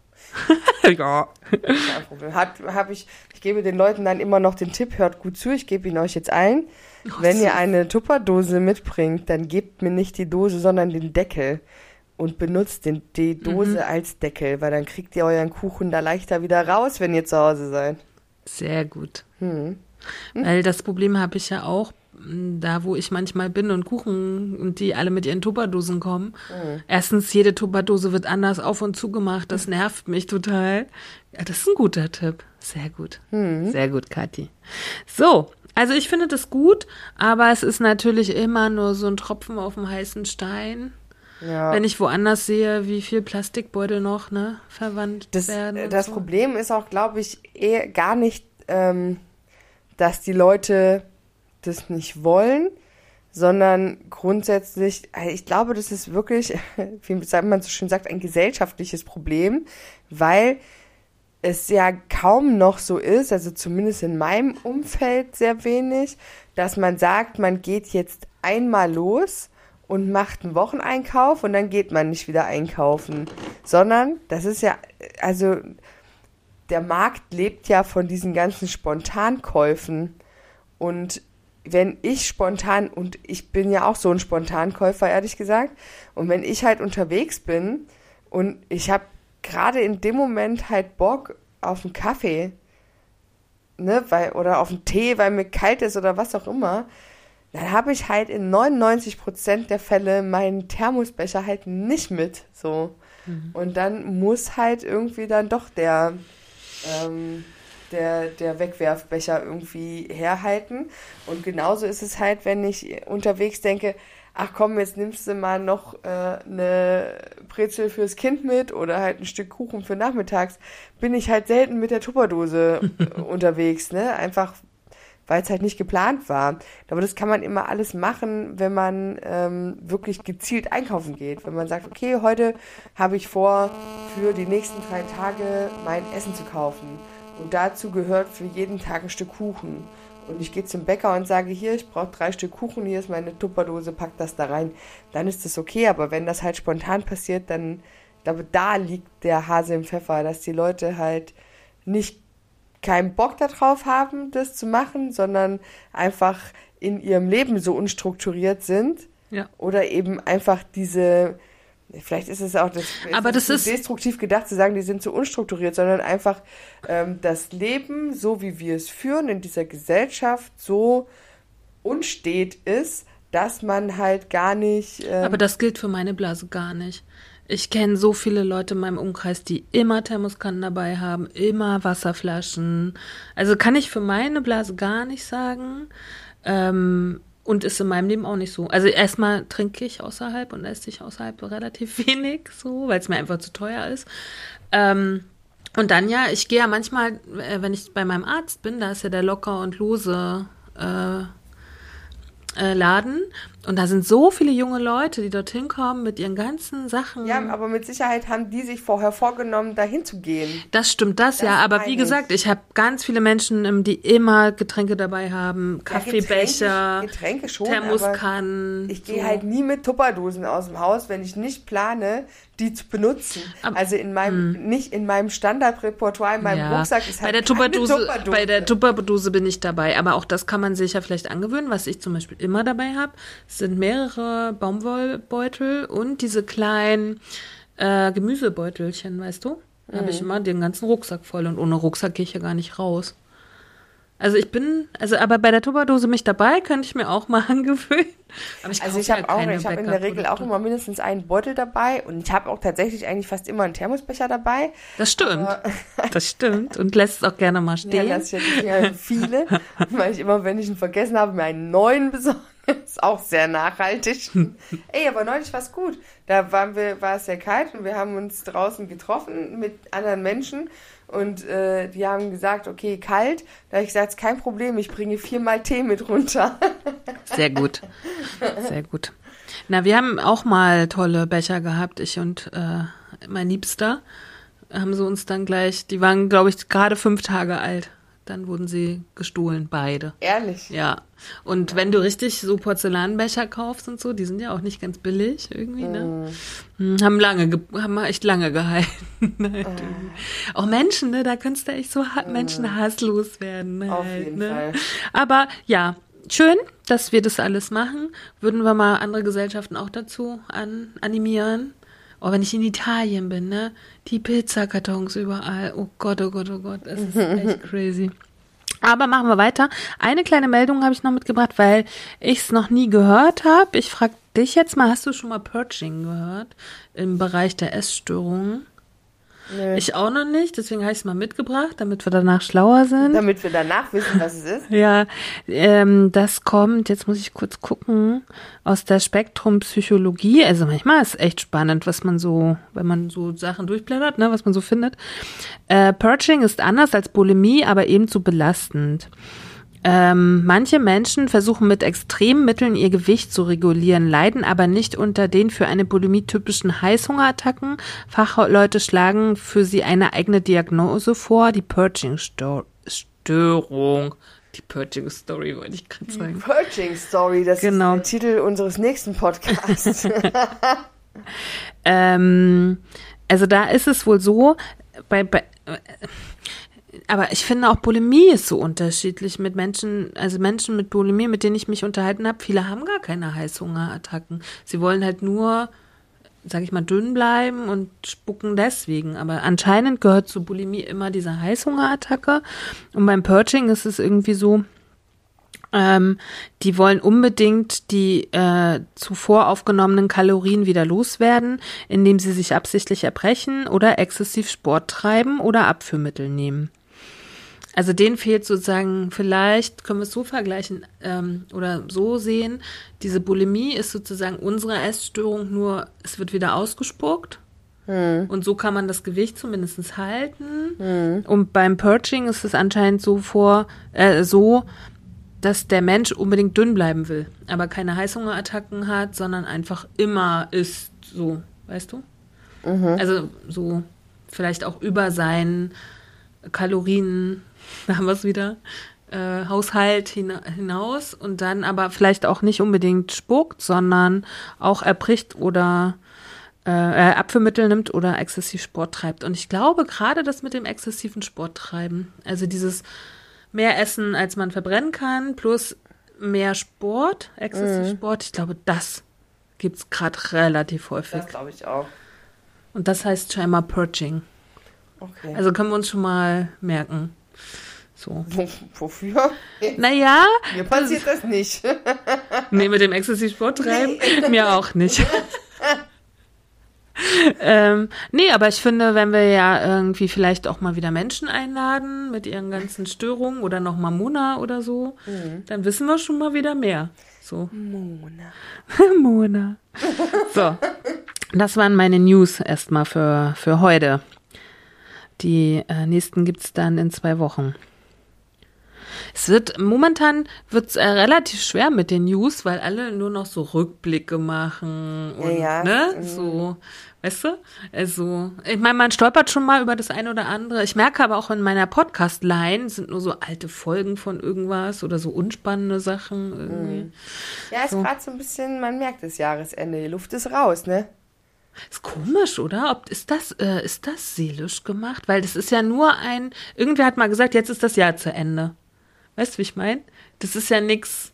Speaker 2: ja.
Speaker 1: Kein Problem. Hat, hab ich, ich gebe den Leuten dann immer noch den Tipp, hört gut zu, ich gebe ihn euch jetzt ein. Wenn ihr eine Tupperdose mitbringt, dann gebt mir nicht die Dose, sondern den Deckel. Und benutzt den, die Dose als Deckel, weil dann kriegt ihr euren Kuchen da leichter wieder raus, wenn ihr zu Hause seid.
Speaker 2: Sehr gut.
Speaker 1: Hm.
Speaker 2: Weil das Problem habe ich ja auch, m, da wo ich manchmal bin und Kuchen und die alle mit ihren Tupperdosen kommen. Erstens, jede Tupperdose wird anders auf und zugemacht. Das nervt mich total. Ja, das ist ein guter Tipp. Sehr gut. Sehr gut, Kathi. So. Also ich finde das gut, aber es ist natürlich immer nur so ein Tropfen auf dem heißen Stein.
Speaker 1: Ja.
Speaker 2: Wenn ich woanders sehe, wie viel Plastikbeutel noch ne, verwandt
Speaker 1: Das,
Speaker 2: werden.
Speaker 1: das
Speaker 2: so.
Speaker 1: Problem ist auch, glaube ich, eher gar nicht, ähm, dass die Leute das nicht wollen, sondern grundsätzlich, äh, ich glaube, das ist wirklich, wie man so schön sagt, ein gesellschaftliches Problem, weil es ja kaum noch so ist, also zumindest in meinem Umfeld sehr wenig, dass man sagt, man geht jetzt einmal los und macht einen Wocheneinkauf und dann geht man nicht wieder einkaufen, sondern das ist ja, also der Markt lebt ja von diesen ganzen Spontankäufen und wenn ich spontan, und ich bin ja auch so ein Spontankäufer, ehrlich gesagt, und wenn ich halt unterwegs bin und ich habe gerade in dem Moment halt Bock auf einen Kaffee, ne, weil, oder auf einen Tee, weil mir kalt ist oder was auch immer, dann habe ich halt in 99% der Fälle meinen Thermosbecher halt nicht mit, so. Und dann muss halt irgendwie dann doch der, ähm, der, der Wegwerfbecher irgendwie herhalten. Und genauso ist es halt, wenn ich unterwegs denke, ach komm, jetzt nimmst du mal noch äh, eine Brezel fürs Kind mit oder halt ein Stück Kuchen für nachmittags, bin ich halt selten mit der Tupperdose äh, unterwegs, ne? Einfach weil es halt nicht geplant war. Aber das kann man immer alles machen, wenn man ähm, wirklich gezielt einkaufen geht. Wenn man sagt, okay, heute habe ich vor, für die nächsten drei Tage mein Essen zu kaufen. Und dazu gehört für jeden Tag ein Stück Kuchen. Und ich gehe zum Bäcker und sage, hier, ich brauche drei Stück Kuchen, hier ist meine Tupperdose, pack das da rein. Dann ist das okay, aber wenn das halt spontan passiert, dann da, da liegt der Hase im Pfeffer, dass die Leute halt nicht keinen Bock darauf haben, das zu machen, sondern einfach in ihrem Leben so unstrukturiert sind.
Speaker 2: Ja.
Speaker 1: Oder eben einfach diese, vielleicht ist es auch das,
Speaker 2: Aber das ist-
Speaker 1: destruktiv gedacht zu sagen, die sind so unstrukturiert, sondern einfach ähm, das Leben, so wie wir es führen in dieser Gesellschaft, so unstet ist, dass man halt gar nicht. Ähm,
Speaker 2: Aber das gilt für meine Blase gar nicht. Ich kenne so viele Leute in meinem Umkreis, die immer Thermoskannen dabei haben, immer Wasserflaschen. Also kann ich für meine Blase gar nicht sagen. Ähm, und ist in meinem Leben auch nicht so. Also erstmal trinke ich außerhalb und esse ich außerhalb relativ wenig, so, weil es mir einfach zu teuer ist. Ähm, und dann ja, ich gehe ja manchmal, äh, wenn ich bei meinem Arzt bin, da ist ja der locker und lose äh, äh, Laden. Und da sind so viele junge Leute, die dorthin kommen mit ihren ganzen Sachen.
Speaker 1: ja, aber mit Sicherheit haben die sich vorher vorgenommen, dahin zu gehen.
Speaker 2: Das stimmt, das, ja. Aber wie gesagt, ich habe ganz viele Menschen, ähm, die immer Getränke dabei haben, Kaffeebecher,
Speaker 1: Getränke, Getränke schon,
Speaker 2: Thermoskannen.
Speaker 1: ich gehe
Speaker 2: so.
Speaker 1: halt nie mit Tupperdosen aus dem Haus, wenn ich nicht plane, die zu benutzen.
Speaker 2: Aber-
Speaker 1: also in meinem, nicht in meinem Standardrepertoire, in meinem
Speaker 2: Ja.
Speaker 1: Rucksack ist halt
Speaker 2: bei der Tupperdose, bei der Tupperdose bin ich dabei, aber auch das kann man sich ja vielleicht angewöhnen. Was ich zum Beispiel immer dabei habe, sind mehrere Baumwollbeutel und diese kleinen äh, Gemüsebeutelchen, weißt du? Da habe ich
Speaker 1: Mhm.
Speaker 2: immer den ganzen Rucksack voll und ohne Rucksack gehe ich ja gar nicht raus. Also ich bin, also aber bei der Tupperdose mich dabei, könnte ich mir auch mal angewöhnen. Aber ich
Speaker 1: Also ich habe
Speaker 2: ja
Speaker 1: auch, ich habe in der Regel auch immer mindestens einen Beutel dabei und ich habe auch tatsächlich eigentlich fast immer einen Thermosbecher dabei.
Speaker 2: Das stimmt. Das stimmt. Und lässt es auch gerne mal
Speaker 1: Ja,
Speaker 2: stehen.
Speaker 1: das ich ja viele, weil ich immer, wenn ich ihn vergessen habe, mir einen neuen besorge. Ist auch sehr nachhaltig. Ey, aber neulich war es gut. Da waren wir, war es sehr kalt und wir haben uns draußen getroffen mit anderen Menschen und äh, die haben gesagt, okay, kalt. Da habe ich gesagt, kein Problem, ich bringe viermal Tee mit runter.
Speaker 2: Sehr gut. Sehr gut. Na, wir haben auch mal tolle Becher gehabt, ich und äh, mein Liebster. Haben sie uns dann gleich, die waren, glaube ich, gerade fünf Tage alt. Dann wurden sie gestohlen, beide.
Speaker 1: Ehrlich.
Speaker 2: Ja. Und wenn du richtig so Porzellanbecher kaufst und so, die sind ja auch nicht ganz billig irgendwie, ne? Hm, Haben lange, ge- haben echt lange gehalten. halt irgendwie. Auch Menschen, ne? Da könntest du echt so ha menschenhasslos werden. Halt,
Speaker 1: Auf jeden
Speaker 2: ne?
Speaker 1: Fall.
Speaker 2: Aber ja, schön, dass wir das alles machen. Würden wir mal andere Gesellschaften auch dazu an, animieren? Oh, wenn ich in Italien bin, ne? Die Pizzakartons überall. Oh Gott, oh Gott, oh Gott. Das ist echt crazy. Aber machen wir weiter. Eine kleine Meldung habe ich noch mitgebracht, weil ich es noch nie gehört habe. Ich frage dich jetzt mal, hast du schon mal Purging gehört im Bereich der Essstörungen?
Speaker 1: Nö.
Speaker 2: Ich auch noch nicht, deswegen habe ich es mal mitgebracht, damit wir danach schlauer sind.
Speaker 1: Damit wir danach wissen, was es ist.
Speaker 2: Ja, ähm, das kommt, jetzt muss ich kurz gucken, aus der Spektrumpsychologie. Also manchmal ist echt spannend, was man so, wenn man so Sachen durchblättert, ne, was man so findet. Äh, Purging ist anders als Bulimie, aber ebenso belastend. Ähm, manche Menschen versuchen mit extremen Mitteln ihr Gewicht zu regulieren, leiden aber nicht unter den für eine Bulimie typischen Heißhungerattacken. Fachleute schlagen für sie eine eigene Diagnose vor, die Purging-Störung. Die Purging-Story wollte ich gerade sagen.
Speaker 1: Purging Story, das
Speaker 2: Genau.
Speaker 1: ist der Titel unseres nächsten Podcasts.
Speaker 2: Ähm, also da ist es wohl so, bei, bei äh, aber ich finde auch Bulimie ist so unterschiedlich mit Menschen, also Menschen mit Bulimie, mit denen ich mich unterhalten habe, viele haben gar keine Heißhungerattacken. Sie wollen halt nur, sag ich mal, dünn bleiben und spucken deswegen. Aber anscheinend gehört zu Bulimie immer diese Heißhungerattacke. Und beim Purging ist es irgendwie so, ähm, die wollen unbedingt die äh, zuvor aufgenommenen Kalorien wieder loswerden, indem sie sich absichtlich erbrechen oder exzessiv Sport treiben oder Abführmittel nehmen. Also denen fehlt sozusagen, vielleicht können wir es so vergleichen ähm, oder so sehen, diese Bulimie ist sozusagen unsere Essstörung, nur es wird wieder ausgespuckt. Und so kann man das Gewicht zumindest halten. Und beim Purging ist es anscheinend so vor, äh, so, dass der Mensch unbedingt dünn bleiben will, aber keine Heißhungerattacken hat, sondern einfach immer isst, so, weißt du? Also so vielleicht auch über seinen Kalorien, da haben wir es wieder, äh, Haushalt hina hinaus und dann aber vielleicht auch nicht unbedingt spuckt, sondern auch erbricht oder äh, Abführmittel nimmt oder exzessiv Sport treibt. Und ich glaube gerade das mit dem exzessiven Sporttreiben, also dieses mehr Essen, als man verbrennen kann, plus mehr Sport, exzessiv
Speaker 1: Mhm.
Speaker 2: Sport, ich glaube, das gibt's gerade relativ häufig.
Speaker 1: Das glaube ich auch.
Speaker 2: Und das heißt scheinbar Purging.
Speaker 1: Okay.
Speaker 2: Also können wir uns schon mal merken. So.
Speaker 1: Wo, wofür?
Speaker 2: Naja,
Speaker 1: Mir passiert das nicht.
Speaker 2: nee, mit dem exzessiv Sport treiben, mir auch nicht. ähm, nee, aber ich finde, wenn wir ja irgendwie vielleicht auch mal wieder Menschen einladen mit ihren ganzen Störungen oder noch mal Mona oder so, dann wissen wir schon mal wieder mehr. So.
Speaker 1: Mona.
Speaker 2: Mona. So. Das waren meine News erstmal für, für heute. Die äh, nächsten gibt's dann in zwei Wochen. Es wird, momentan wird's äh, relativ schwer mit den News, weil alle nur noch so Rückblicke machen und,
Speaker 1: Ja, ja.
Speaker 2: ne,
Speaker 1: Mhm.
Speaker 2: so, weißt du? Also, ich meine, man stolpert schon mal über das eine oder andere. Ich merke aber auch in meiner Podcast-Line sind nur so alte Folgen von irgendwas oder so unspannende Sachen irgendwie.
Speaker 1: Ja, ist
Speaker 2: So.
Speaker 1: gerade so ein bisschen, man merkt das Jahresende. Die Luft ist raus, ne?
Speaker 2: Ist komisch, oder? Ob, ist, das, äh, ist das seelisch gemacht? Weil das ist ja nur ein. Irgendwer hat mal gesagt, jetzt ist das Jahr zu Ende. Weißt du, wie ich meine? Das ist ja nix.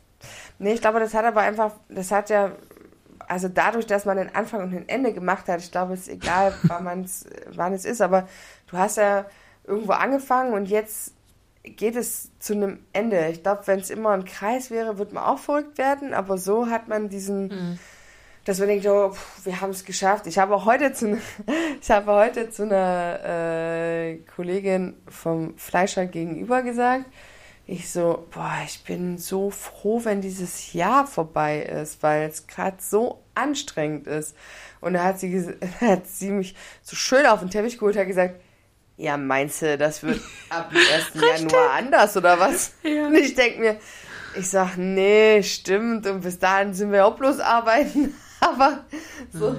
Speaker 1: Nee, ich glaube, das hat aber einfach, das hat ja, also dadurch, dass man den Anfang und ein Ende gemacht hat, ich glaube, es ist egal, wann, man's, wann es ist, aber du hast ja irgendwo angefangen und jetzt geht es zu einem Ende. Ich glaube, wenn es immer ein Kreis wäre, würde man auch verrückt werden, aber so hat man diesen, dass man denkt, oh, pff, wir haben es geschafft. Ich habe heute zu, ne- ich habe heute zu einer äh, Kollegin vom Fleischer gegenüber gesagt, ich so, boah, ich bin so froh, wenn dieses Jahr vorbei ist, weil es gerade so anstrengend ist. Und da hat sie, hat sie mich so schön auf den Teppich geholt, hat gesagt, ja, meinst du, das wird ab dem 1. Januar anders oder was?
Speaker 2: Ja.
Speaker 1: Und ich denke mir, ich sag, nee, stimmt, und bis dahin sind wir auch bloß arbeiten. Aber so,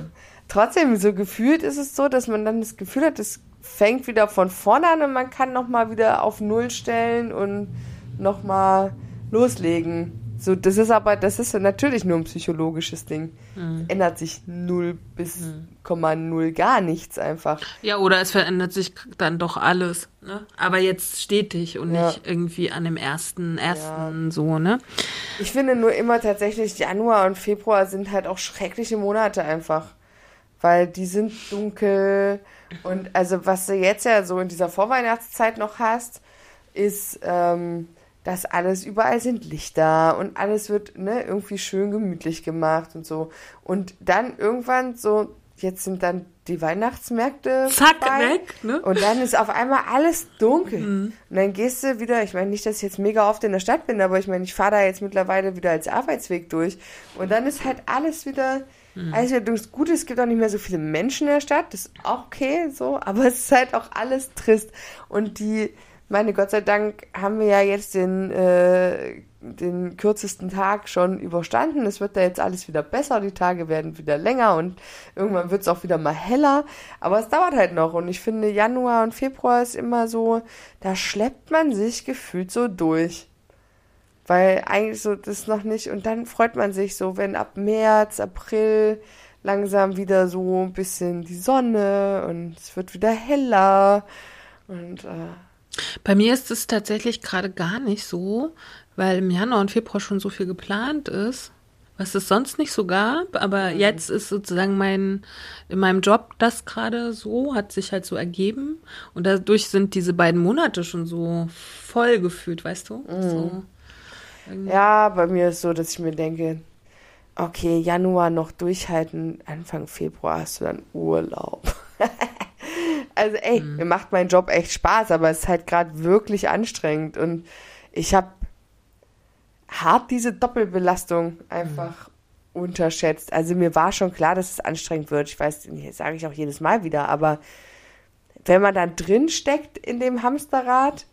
Speaker 1: trotzdem, so gefühlt ist es so, dass man dann das Gefühl hat, es fängt wieder von vorne an und man kann nochmal wieder auf Null stellen und nochmal loslegen. So, das ist aber, das ist ja natürlich nur ein psychologisches Ding. Es ändert sich null bis Komma null gar nichts einfach.
Speaker 2: Ja, oder es verändert sich dann doch alles. Ne? Aber jetzt stetig und
Speaker 1: Ja.
Speaker 2: nicht irgendwie an dem ersten, ersten so, ne?
Speaker 1: Ich finde nur immer tatsächlich, Januar und Februar sind halt auch schreckliche Monate einfach. Weil die sind dunkel. Und also was du jetzt ja so in dieser Vorweihnachtszeit noch hast, ist, ähm, dass alles, überall sind Lichter und alles wird ne, irgendwie schön gemütlich gemacht und so. Und dann irgendwann so, jetzt sind dann die Weihnachtsmärkte
Speaker 2: Zack,
Speaker 1: vorbei.
Speaker 2: weg, ne?
Speaker 1: Und dann ist auf einmal alles dunkel. Und dann gehst du wieder, ich meine nicht, dass ich jetzt mega oft in der Stadt bin, aber ich meine, ich fahre da jetzt mittlerweile wieder als Arbeitsweg durch. Und dann ist halt alles wieder, alles wieder dunkel. Gut, es gibt auch nicht mehr so viele Menschen in der Stadt, das ist auch okay, so, aber es ist halt auch alles trist. Und die, meine Gott sei Dank haben wir ja jetzt den, äh, den kürzesten Tag schon überstanden. Es wird da jetzt alles wieder besser, die Tage werden wieder länger und irgendwann wird es auch wieder mal heller. Aber es dauert halt noch und ich finde, Januar und Februar ist immer so, da schleppt man sich gefühlt so durch. Weil eigentlich so das noch nicht, und dann freut man sich so, wenn ab März, April langsam wieder so ein bisschen die Sonne und es wird wieder heller und äh,
Speaker 2: Bei mir ist es tatsächlich gerade gar nicht so, weil im Januar und Februar schon so viel geplant ist, was es sonst nicht so gab. Aber jetzt ist sozusagen mein, in meinem Job das gerade so, hat sich halt so ergeben. Und dadurch sind diese beiden Monate schon so voll gefühlt, weißt du? So.
Speaker 1: Ja, bei mir ist so, dass ich mir denke, okay, Januar noch durchhalten, Anfang Februar hast du dann Urlaub. also ey, mir macht mein Job echt Spaß, aber es ist halt gerade wirklich anstrengend und ich habe hart diese Doppelbelastung einfach unterschätzt. Also mir war schon klar, dass es anstrengend wird. Ich weiß, das sage ich auch jedes Mal wieder, aber wenn man dann drin steckt in dem Hamsterrad,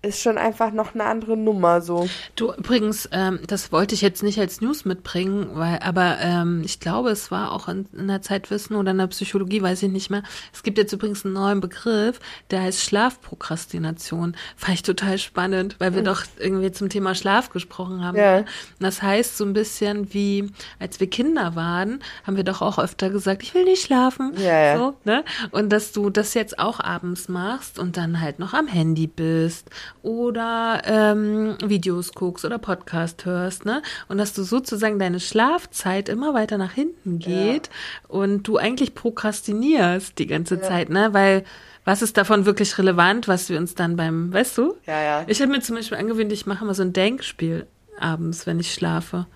Speaker 1: ist schon einfach noch eine andere Nummer so.
Speaker 2: Du übrigens, ähm, das wollte ich jetzt nicht als News mitbringen, weil, aber ähm, ich glaube, es war auch in, in der Zeitwissen oder in der Psychologie, weiß ich nicht mehr. Es gibt jetzt übrigens einen neuen Begriff, der heißt Schlafprokrastination. Fand ich total spannend, weil wir mhm. doch irgendwie zum Thema Schlaf gesprochen haben. Ja. Und das heißt so ein bisschen wie, als wir Kinder waren, haben wir doch auch öfter gesagt, ich will nicht schlafen. Ja, ja. So, ne? Und dass du das jetzt auch abends machst und dann halt noch am Handy bist oder ähm, Videos guckst oder Podcast hörst, ne? Und dass du sozusagen deine Schlafzeit immer weiter nach hinten geht ja. und du eigentlich prokrastinierst die ganze ja. Zeit, ne? Weil was ist davon wirklich relevant, was wir uns dann beim, weißt du?
Speaker 1: Ja, ja.
Speaker 2: Ich habe mir zum Beispiel angewöhnt, ich mache mal so ein Denkspiel abends, wenn ich schlafe.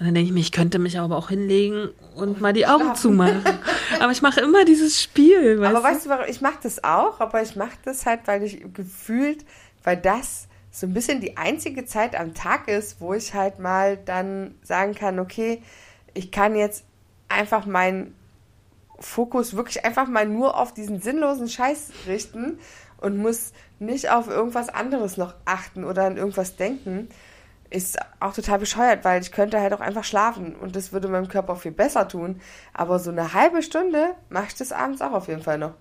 Speaker 2: Und dann denke ich mir, ich könnte mich aber auch hinlegen und mal die Augen zumachen. aber ich mache immer dieses Spiel.
Speaker 1: Weißt aber du? weißt du, warum? Ich mache das auch, aber ich mache das halt, weil ich gefühlt weil das so ein bisschen die einzige Zeit am Tag ist, wo ich halt mal dann sagen kann, okay, ich kann jetzt einfach meinen Fokus wirklich einfach mal nur auf diesen sinnlosen Scheiß richten und muss nicht auf irgendwas anderes noch achten oder an irgendwas denken, ist auch total bescheuert, weil ich könnte halt auch einfach schlafen und das würde meinem Körper viel besser tun. Aber so eine halbe Stunde mache ich das abends auch auf jeden Fall noch.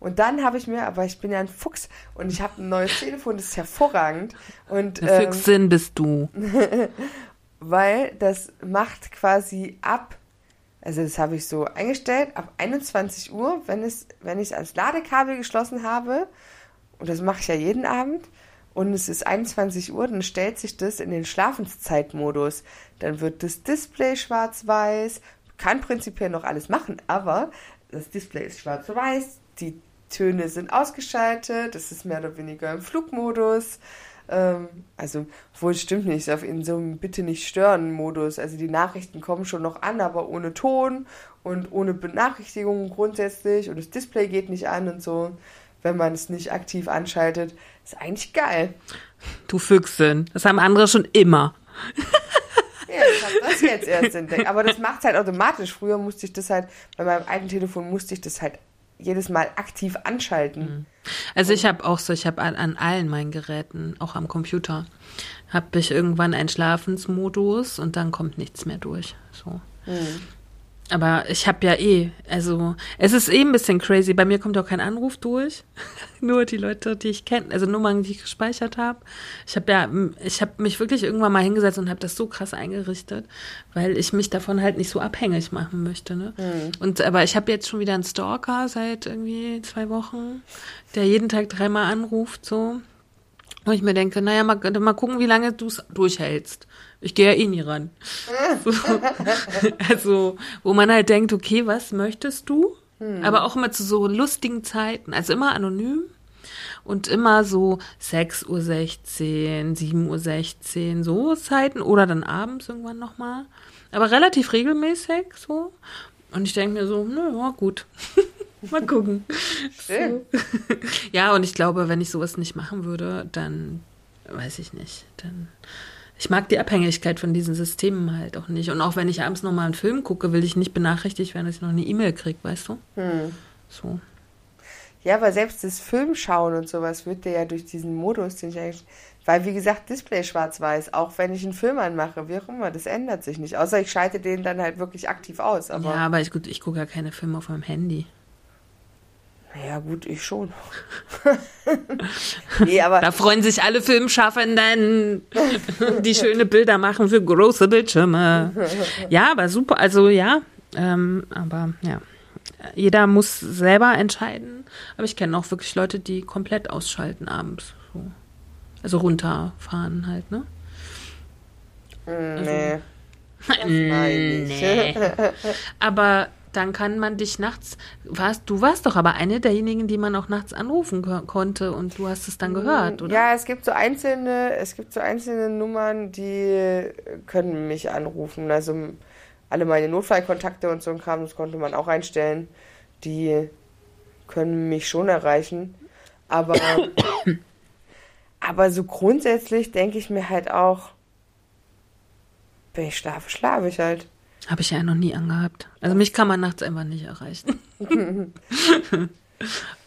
Speaker 1: Und dann habe ich mir, aber ich bin ja ein Fuchs und ich habe ein neues Telefon, das ist hervorragend. Und,
Speaker 2: ähm, Füchsin bist du.
Speaker 1: weil das macht quasi ab, also das habe ich so eingestellt, ab 21 Uhr, wenn, es, wenn ich es ans Ladekabel geschlossen habe, und das mache ich ja jeden Abend, und es ist 21 Uhr, dann stellt sich das in den Schlafenszeitmodus. Dann wird das Display schwarz-weiß, kann prinzipiell noch alles machen, aber das Display ist schwarz-weiß, die Töne sind ausgeschaltet, es ist mehr oder weniger im Flugmodus. Ähm, also, wohl stimmt nicht, auf in so einem Bitte nicht stören Modus. Also die Nachrichten kommen schon noch an, aber ohne Ton und ohne Benachrichtigungen grundsätzlich und das Display geht nicht an und so, wenn man es nicht aktiv anschaltet. Ist eigentlich geil.
Speaker 2: Du Füchsin, das haben andere schon immer.
Speaker 1: Ja, ich habe das jetzt erst entdeckt. Aber das macht halt automatisch. Früher musste ich das halt, bei meinem alten Telefon musste ich das halt jedes Mal aktiv anschalten. Mhm.
Speaker 2: Also ich habe auch so, ich habe an, an, allen meinen Geräten, auch am Computer, habe ich irgendwann einen Schlafensmodus und dann kommt nichts mehr durch. So. Mhm. Aber ich habe ja eh, also es ist eh ein bisschen crazy. Bei mir kommt auch kein Anruf durch. nur die Leute, die ich kenne, also Nummern, die ich gespeichert habe. Ich habe ja, ich habe mich wirklich irgendwann mal hingesetzt und habe das so krass eingerichtet, weil ich mich davon halt nicht so abhängig machen möchte. Ne? Mhm. Und aber ich habe jetzt schon wieder einen Stalker seit irgendwie zwei Wochen, der jeden Tag dreimal anruft, so. Und ich mir denke, naja, mal, mal gucken, wie lange du es durchhältst. Ich gehe ja eh nie ran. so, also, wo man halt denkt, okay, was möchtest du? Hm. Aber auch immer zu so lustigen Zeiten. Also immer anonym und immer so 6.16 Uhr, 7.16 Uhr, so Zeiten oder dann abends irgendwann nochmal. Aber relativ regelmäßig so. Und ich denke mir so, na ja, gut. Mal gucken. Schön. So. ja, und ich glaube, wenn ich sowas nicht machen würde, dann weiß ich nicht. Dann ich mag die Abhängigkeit von diesen Systemen halt auch nicht. Und auch wenn ich abends nochmal einen Film gucke, will ich nicht benachrichtigt werden, dass ich noch eine E-Mail kriege, weißt du? Hm. So.
Speaker 1: Ja, aber selbst das Filmschauen und sowas wird dir ja durch diesen Modus, den ich eigentlich. Weil, wie gesagt, Display schwarz-weiß, auch wenn ich einen Film anmache, wie auch immer, das ändert sich nicht. Außer ich schalte den dann halt wirklich aktiv aus. Aber
Speaker 2: ja, aber ich, ich gucke ja keine Filme auf meinem Handy.
Speaker 1: Naja, gut, ich schon.
Speaker 2: nee, aber da freuen sich alle Filmschaffenden, die schöne Bilder machen für große Bildschirme. Ja, aber super. Also ja, ähm, aber ja. Jeder muss selber entscheiden. Aber ich kenne auch wirklich Leute, die komplett ausschalten abends. So. Also runterfahren halt, ne?
Speaker 1: Nee.
Speaker 2: Also, nee. Aber dann kann man dich nachts, warst, du warst doch aber eine derjenigen, die man auch nachts anrufen konnte und du hast es dann gehört, oder?
Speaker 1: Ja, es gibt so einzelne, es gibt so einzelne Nummern, die können mich anrufen. Also alle meine Notfallkontakte und so ein Kram, das konnte man auch einstellen. Die können mich schon erreichen. Aber, aber so grundsätzlich denke ich mir halt auch, wenn ich schlafe, schlafe ich halt.
Speaker 2: Habe ich ja noch nie angehabt. Also mich kann man nachts einfach nicht erreichen.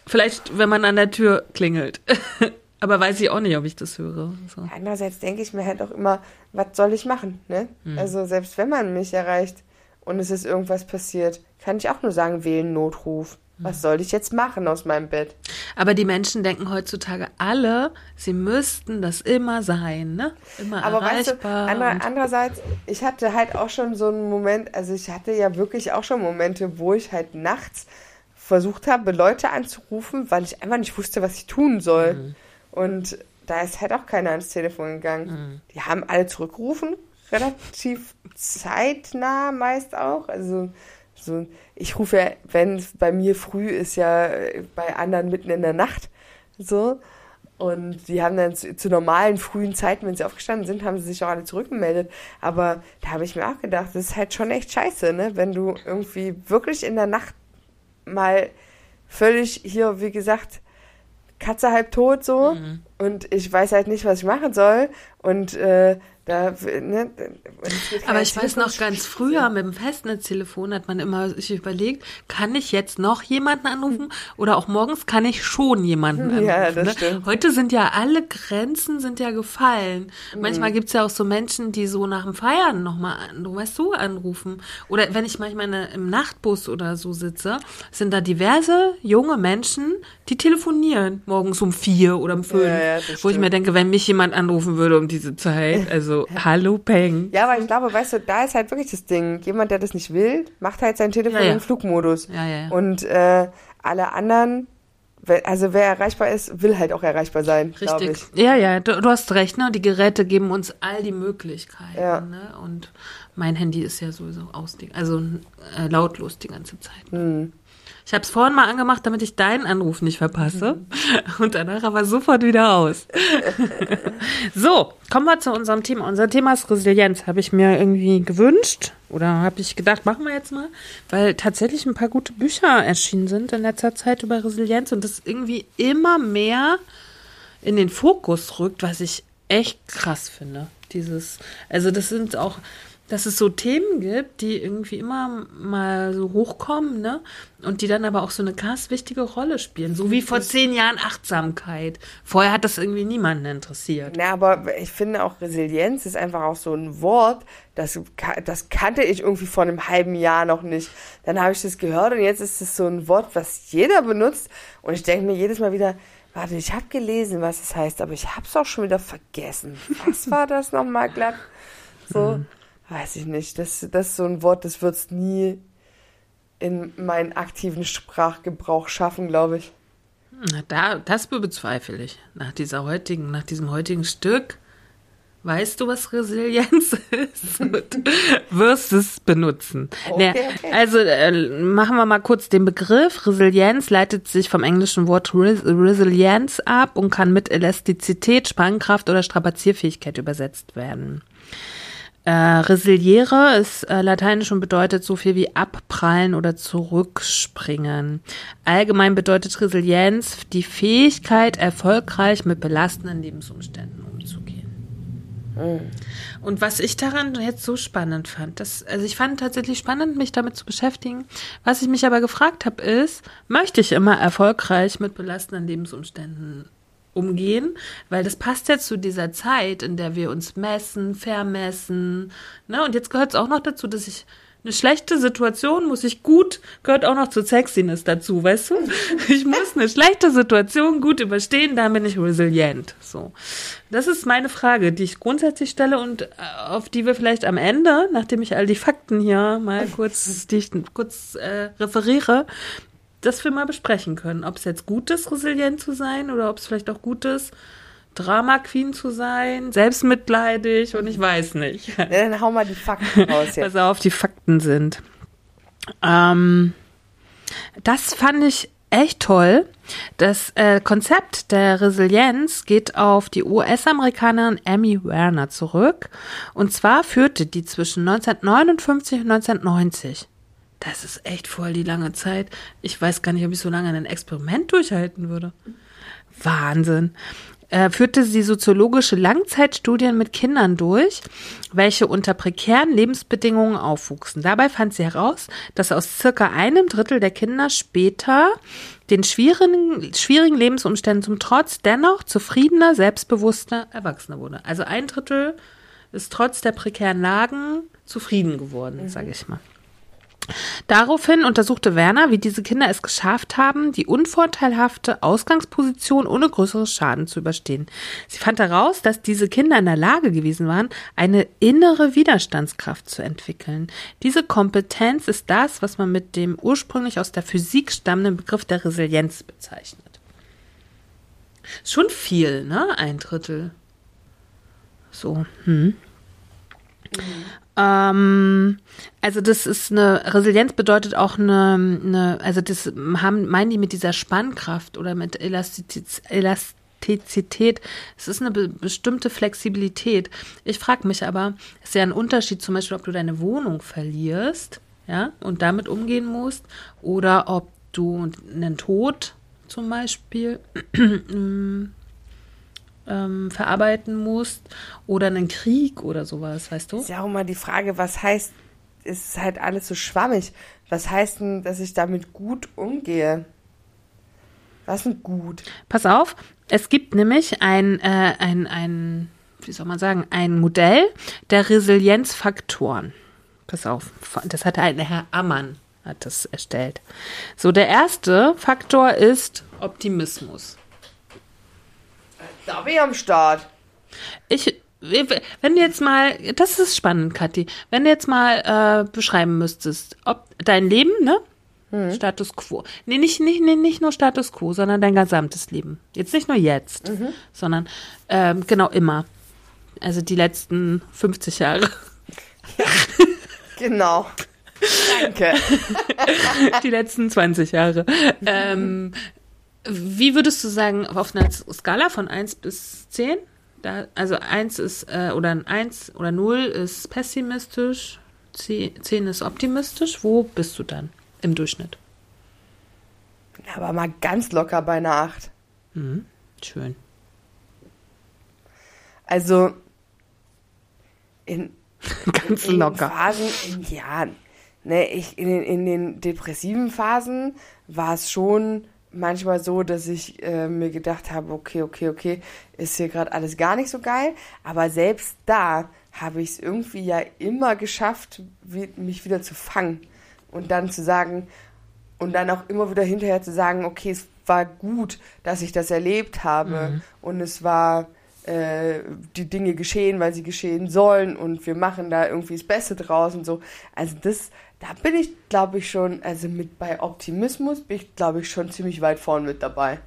Speaker 2: Vielleicht, wenn man an der Tür klingelt. Aber weiß ich auch nicht, ob ich das höre. So.
Speaker 1: Andererseits denke ich mir halt auch immer, was soll ich machen? Ne?
Speaker 2: Hm.
Speaker 1: Also selbst wenn man mich erreicht und es ist irgendwas passiert, kann ich auch nur sagen, wählen Notruf. Was soll ich jetzt machen aus meinem Bett?
Speaker 2: Aber die Menschen denken heutzutage alle, sie müssten das immer sein, ne? Immer
Speaker 1: Aber weißt du,
Speaker 2: erreichbar.
Speaker 1: ander,
Speaker 2: und-
Speaker 1: andererseits, ich hatte halt auch schon so einen Moment, also ich hatte ja wirklich auch schon Momente, wo ich halt nachts versucht habe, Leute anzurufen, weil ich einfach nicht wusste, was ich tun soll.
Speaker 2: Mhm.
Speaker 1: Und da ist halt auch keiner ans Telefon gegangen.
Speaker 2: Mhm.
Speaker 1: Die haben alle zurückgerufen, relativ zeitnah meist auch. Also so, ich rufe ja, wenn es bei mir früh ist, ja äh, bei anderen mitten in der Nacht. So. Und die haben dann zu, zu normalen frühen Zeiten, wenn sie aufgestanden sind, haben sie sich auch alle zurückgemeldet. Aber da habe ich mir auch gedacht, das ist halt schon echt scheiße, ne? Wenn du irgendwie wirklich in der Nacht mal völlig hier, wie gesagt, Katze halb tot so und ich weiß halt nicht, was ich machen soll und äh, da, ne,
Speaker 2: Aber ich weiß noch ganz früher mit dem Festnetztelefon hat man immer sich überlegt, kann ich jetzt noch jemanden anrufen oder auch morgens kann ich schon jemanden anrufen.
Speaker 1: Ja, das
Speaker 2: ne?
Speaker 1: stimmt.
Speaker 2: Heute sind ja alle Grenzen sind ja gefallen. Manchmal
Speaker 1: Mhm.
Speaker 2: gibt's ja auch so Menschen, die so nach dem Feiern nochmal, du weißt du, anrufen. Oder wenn ich manchmal in, im Nachtbus oder so sitze, sind da diverse junge Menschen, die telefonieren morgens um vier oder um fünf.
Speaker 1: Ja, ja,
Speaker 2: wo ich mir
Speaker 1: stimmt.
Speaker 2: denke, wenn mich jemand anrufen würde um diese Zeit, also hallo Peng.
Speaker 1: Ja, aber ich glaube, weißt du, da ist halt wirklich das Ding. Jemand, der das nicht will, macht halt sein Telefon
Speaker 2: Ja, ja.
Speaker 1: in Flugmodus.
Speaker 2: Ja.
Speaker 1: Und äh, alle anderen, also wer erreichbar ist, will halt auch erreichbar sein,
Speaker 2: Richtig.
Speaker 1: ich.
Speaker 2: Ja, ja, du, du hast recht, ne? Die Geräte geben uns all die Möglichkeiten,
Speaker 1: Ja.
Speaker 2: ne? Und mein Handy ist ja sowieso aus, also äh, lautlos die ganze Zeit.
Speaker 1: Hm.
Speaker 2: Ich habe es vorhin mal angemacht, damit ich deinen Anruf nicht verpasse.
Speaker 1: Mhm.
Speaker 2: Und danach aber sofort wieder aus. so, kommen wir zu unserem Thema. Unser Thema ist Resilienz. Habe ich mir irgendwie gewünscht oder habe ich gedacht, machen wir jetzt mal, weil tatsächlich ein paar gute Bücher erschienen sind in letzter Zeit über Resilienz und das irgendwie immer mehr in den Fokus rückt, was ich echt krass finde. Dieses, also das sind auch, dass es so Themen gibt, die irgendwie immer mal so hochkommen, ne? Und die dann aber auch so eine krass wichtige Rolle spielen. So wie vor zehn Jahren Achtsamkeit. Vorher hat das irgendwie niemanden interessiert.
Speaker 1: Na, aber ich finde auch Resilienz ist einfach auch so ein Wort, das, das kannte ich irgendwie vor einem halben Jahr noch nicht. Dann habe ich das gehört und jetzt ist es so ein Wort, was jeder benutzt. Und ich denke mir jedes Mal wieder, warte, ich habe gelesen, was es heißt, aber ich habe es auch schon wieder vergessen. Was war das nochmal glatt? So, weiß ich nicht. Das, das ist so ein Wort, das wird es nie in meinen aktiven Sprachgebrauch schaffen, glaube ich.
Speaker 2: Na, da, das bezweifle ich. Nach dieser heutigen, nach diesem heutigen Stück. Weißt du, was Resilienz ist? Und wirst es benutzen.
Speaker 1: Okay, okay.
Speaker 2: Also äh, machen wir mal kurz den Begriff. Resilienz leitet sich vom englischen Wort Res Resilienz ab und kann mit Elastizität, Spannkraft oder Strapazierfähigkeit übersetzt werden. Äh, resiliere ist äh, lateinisch und bedeutet so viel wie abprallen oder zurückspringen. Allgemein bedeutet Resilienz die Fähigkeit, erfolgreich mit belastenden Lebensumständen umzugehen. Und was ich daran jetzt so spannend fand, das, also ich fand tatsächlich spannend, mich damit zu beschäftigen. Was ich mich aber gefragt habe, ist, möchte ich immer erfolgreich mit belastenden Lebensumständen umgehen? Weil das passt ja zu dieser Zeit, in der wir uns messen, vermessen. Ne? Und jetzt gehört es auch noch dazu, dass ich eine schlechte Situation muss ich gut, gehört auch noch zu Sexiness dazu, weißt du? Ich muss eine schlechte Situation gut überstehen, dann bin ich resilient. So. Das ist meine Frage, die ich grundsätzlich stelle und äh, auf die wir vielleicht am Ende, nachdem ich all die Fakten hier mal kurz, die ich kurz äh, referiere, dass wir mal besprechen können, ob es jetzt gut ist, resilient zu sein oder ob es vielleicht auch gut ist, Drama Queen zu sein, selbstmitleidig und ich weiß nicht.
Speaker 1: Ja, dann hau mal die Fakten raus jetzt.
Speaker 2: Was auf die Fakten sind. Ähm, das fand ich echt toll. Das äh, Konzept der Resilienz geht auf die US-Amerikanerin Amy Werner zurück. Und zwar führte die zwischen 1959 und 1990. Das ist echt voll die lange Zeit. Ich weiß gar nicht, ob ich so lange ein Experiment durchhalten würde. Wahnsinn. äh, führte sie soziologische Langzeitstudien mit Kindern durch, welche unter prekären Lebensbedingungen aufwuchsen. Dabei fand sie heraus, dass aus circa einem Drittel der Kinder später den schwierigen, schwierigen Lebensumständen zum Trotz dennoch zufriedener, selbstbewusster Erwachsener wurde. Also ein Drittel ist trotz der prekären Lagen zufrieden geworden, mhm. sage ich mal. Daraufhin untersuchte Werner, wie diese Kinder es geschafft haben, die unvorteilhafte Ausgangsposition ohne größeres Schaden zu überstehen. Sie fand heraus, dass diese Kinder in der Lage gewesen waren, eine innere Widerstandskraft zu entwickeln. Diese Kompetenz ist das, was man mit dem ursprünglich aus der Physik stammenden Begriff der Resilienz bezeichnet. Schon viel, ne? Ein Drittel. So, hm. Ähm, also das ist eine Resilienz bedeutet auch eine, eine also das haben meinen die mit dieser Spannkraft oder mit Elastiz, Elastizität. Es ist eine be bestimmte Flexibilität. Ich frage mich aber, ist ja ein Unterschied zum Beispiel, ob du deine Wohnung verlierst, ja, und damit umgehen musst, oder ob du einen Tod zum Beispiel ähm, verarbeiten musst oder einen Krieg oder sowas, weißt du?
Speaker 1: Ist ja auch immer die Frage, was heißt, ist halt alles so schwammig. Was heißt denn, dass ich damit gut umgehe? Was ist denn gut?
Speaker 2: Pass auf, es gibt nämlich ein, äh, ein, ein, wie soll man sagen, ein Modell der Resilienzfaktoren. Pass auf, das hat ein Herr Ammann hat das erstellt. So, der erste Faktor ist Optimismus.
Speaker 1: Da bin ich am Start.
Speaker 2: Ich, wenn du jetzt mal, das ist spannend, Kathi, wenn du jetzt mal äh, beschreiben müsstest, ob dein Leben, ne? Hm. Status quo. Nee, nicht, nicht, nee, nicht nur Status quo, sondern dein gesamtes Leben. Jetzt nicht nur jetzt, mhm. sondern ähm, genau immer. Also die letzten 50 Jahre.
Speaker 1: Ja, genau. Danke.
Speaker 2: die letzten 20 Jahre. Ähm, wie würdest du sagen, auf einer Skala von 1 bis 10? Da, also 1 ist, äh, oder ein 1 oder 0 ist pessimistisch, 10 ist optimistisch. Wo bist du dann im Durchschnitt?
Speaker 1: Aber mal ganz locker bei einer 8.
Speaker 2: Mhm, schön.
Speaker 1: Also in,
Speaker 2: ganz in, locker.
Speaker 1: Phasen, in, ja, ne, ich, in, in den depressiven Phasen war es schon manchmal so, dass ich äh, mir gedacht habe, okay, okay, okay, ist hier gerade alles gar nicht so geil. Aber selbst da habe ich es irgendwie ja immer geschafft, wie, mich wieder zu fangen und dann zu sagen und dann auch immer wieder hinterher zu sagen, okay, es war gut, dass ich das erlebt habe mhm. und es war äh, die Dinge geschehen, weil sie geschehen sollen und wir machen da irgendwie das Beste draus und so. Also das da bin ich, glaube ich, schon, also mit bei Optimismus bin ich, glaube ich, schon ziemlich weit vorn mit dabei.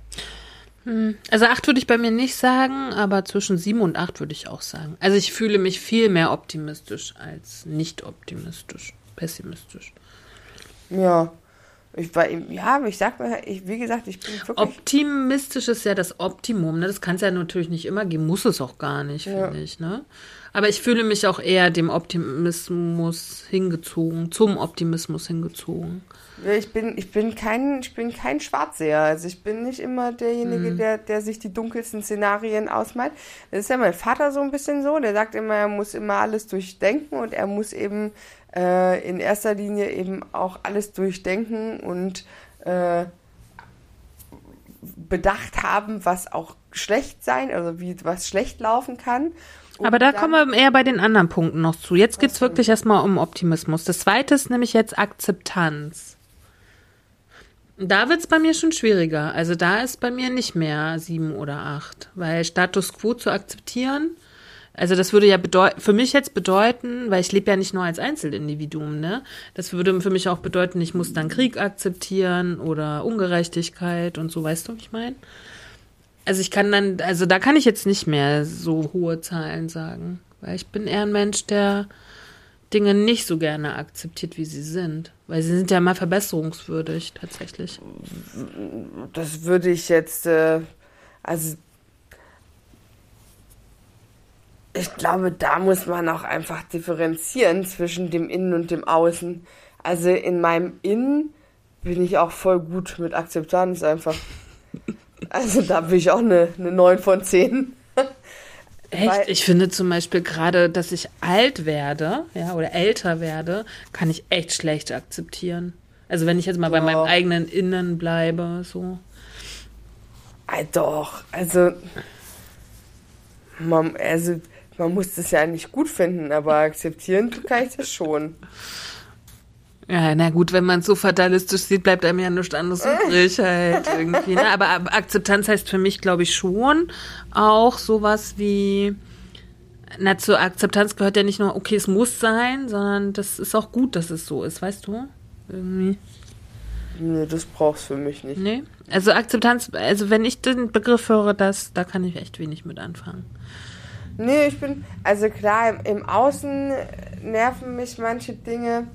Speaker 2: Hm. Also acht würde ich bei mir nicht sagen, aber zwischen sieben und acht würde ich auch sagen. Also ich fühle mich viel mehr optimistisch als nicht optimistisch, pessimistisch.
Speaker 1: Ja. Ich war, ja, ich sag mal, ich, wie gesagt, ich bin wirklich.
Speaker 2: Optimistisch ist ja das Optimum, ne? Das kann es ja natürlich nicht immer geben, muss es auch gar nicht, ja. finde ich, ne? Aber ich fühle mich auch eher dem Optimismus hingezogen, zum Optimismus hingezogen.
Speaker 1: Ich bin, ich bin kein, ich bin kein Schwarzseher. Also ich bin nicht immer derjenige, mhm. der, der sich die dunkelsten Szenarien ausmalt. Das ist ja mein Vater so ein bisschen so. Der sagt immer, er muss immer alles durchdenken und er muss eben äh, in erster Linie eben auch alles durchdenken und äh, bedacht haben, was auch schlecht sein, also wie was schlecht laufen kann.
Speaker 2: Aber da kommen wir eher bei den anderen Punkten noch zu. Jetzt geht es wirklich erstmal um Optimismus. Das zweite ist nämlich jetzt Akzeptanz. Da wird es bei mir schon schwieriger. Also da ist bei mir nicht mehr sieben oder acht, weil Status quo zu akzeptieren, also das würde ja bedeuten, für mich jetzt bedeuten, weil ich lebe ja nicht nur als Einzelindividuum, ne? Das würde für mich auch bedeuten, ich muss dann Krieg akzeptieren oder Ungerechtigkeit und so, weißt du, was ich meine? Also ich kann dann, also da kann ich jetzt nicht mehr so hohe Zahlen sagen, weil ich bin eher ein Mensch, der Dinge nicht so gerne akzeptiert, wie sie sind. Weil sie sind ja mal verbesserungswürdig, tatsächlich.
Speaker 1: Das würde ich jetzt, äh, also ich glaube, da muss man auch einfach differenzieren zwischen dem Innen und dem Außen. Also in meinem Innen bin ich auch voll gut mit Akzeptanz einfach. Also da bin ich auch eine, eine 9 von 10.
Speaker 2: Echt? Weil, ich finde zum Beispiel gerade, dass ich alt werde, ja, oder älter werde, kann ich echt schlecht akzeptieren. Also wenn ich jetzt mal ja. bei meinem eigenen Innen bleibe, so.
Speaker 1: Ah, doch, also man, also man muss das ja nicht gut finden, aber akzeptieren kann ich das schon.
Speaker 2: Ja, na gut, wenn man es so fatalistisch sieht, bleibt einem ja nichts anderes übrig halt irgendwie. Ne? Aber Akzeptanz heißt für mich, glaube ich, schon auch sowas wie, na, zur Akzeptanz gehört ja nicht nur, okay, es muss sein, sondern das ist auch gut, dass es so ist, weißt du? Irgendwie.
Speaker 1: Nee, das brauchst für mich nicht.
Speaker 2: Nee. Also Akzeptanz, also wenn ich den Begriff höre, das, da kann ich echt wenig mit anfangen.
Speaker 1: Nee, ich bin, also klar, im, Außen nerven mich manche Dinge.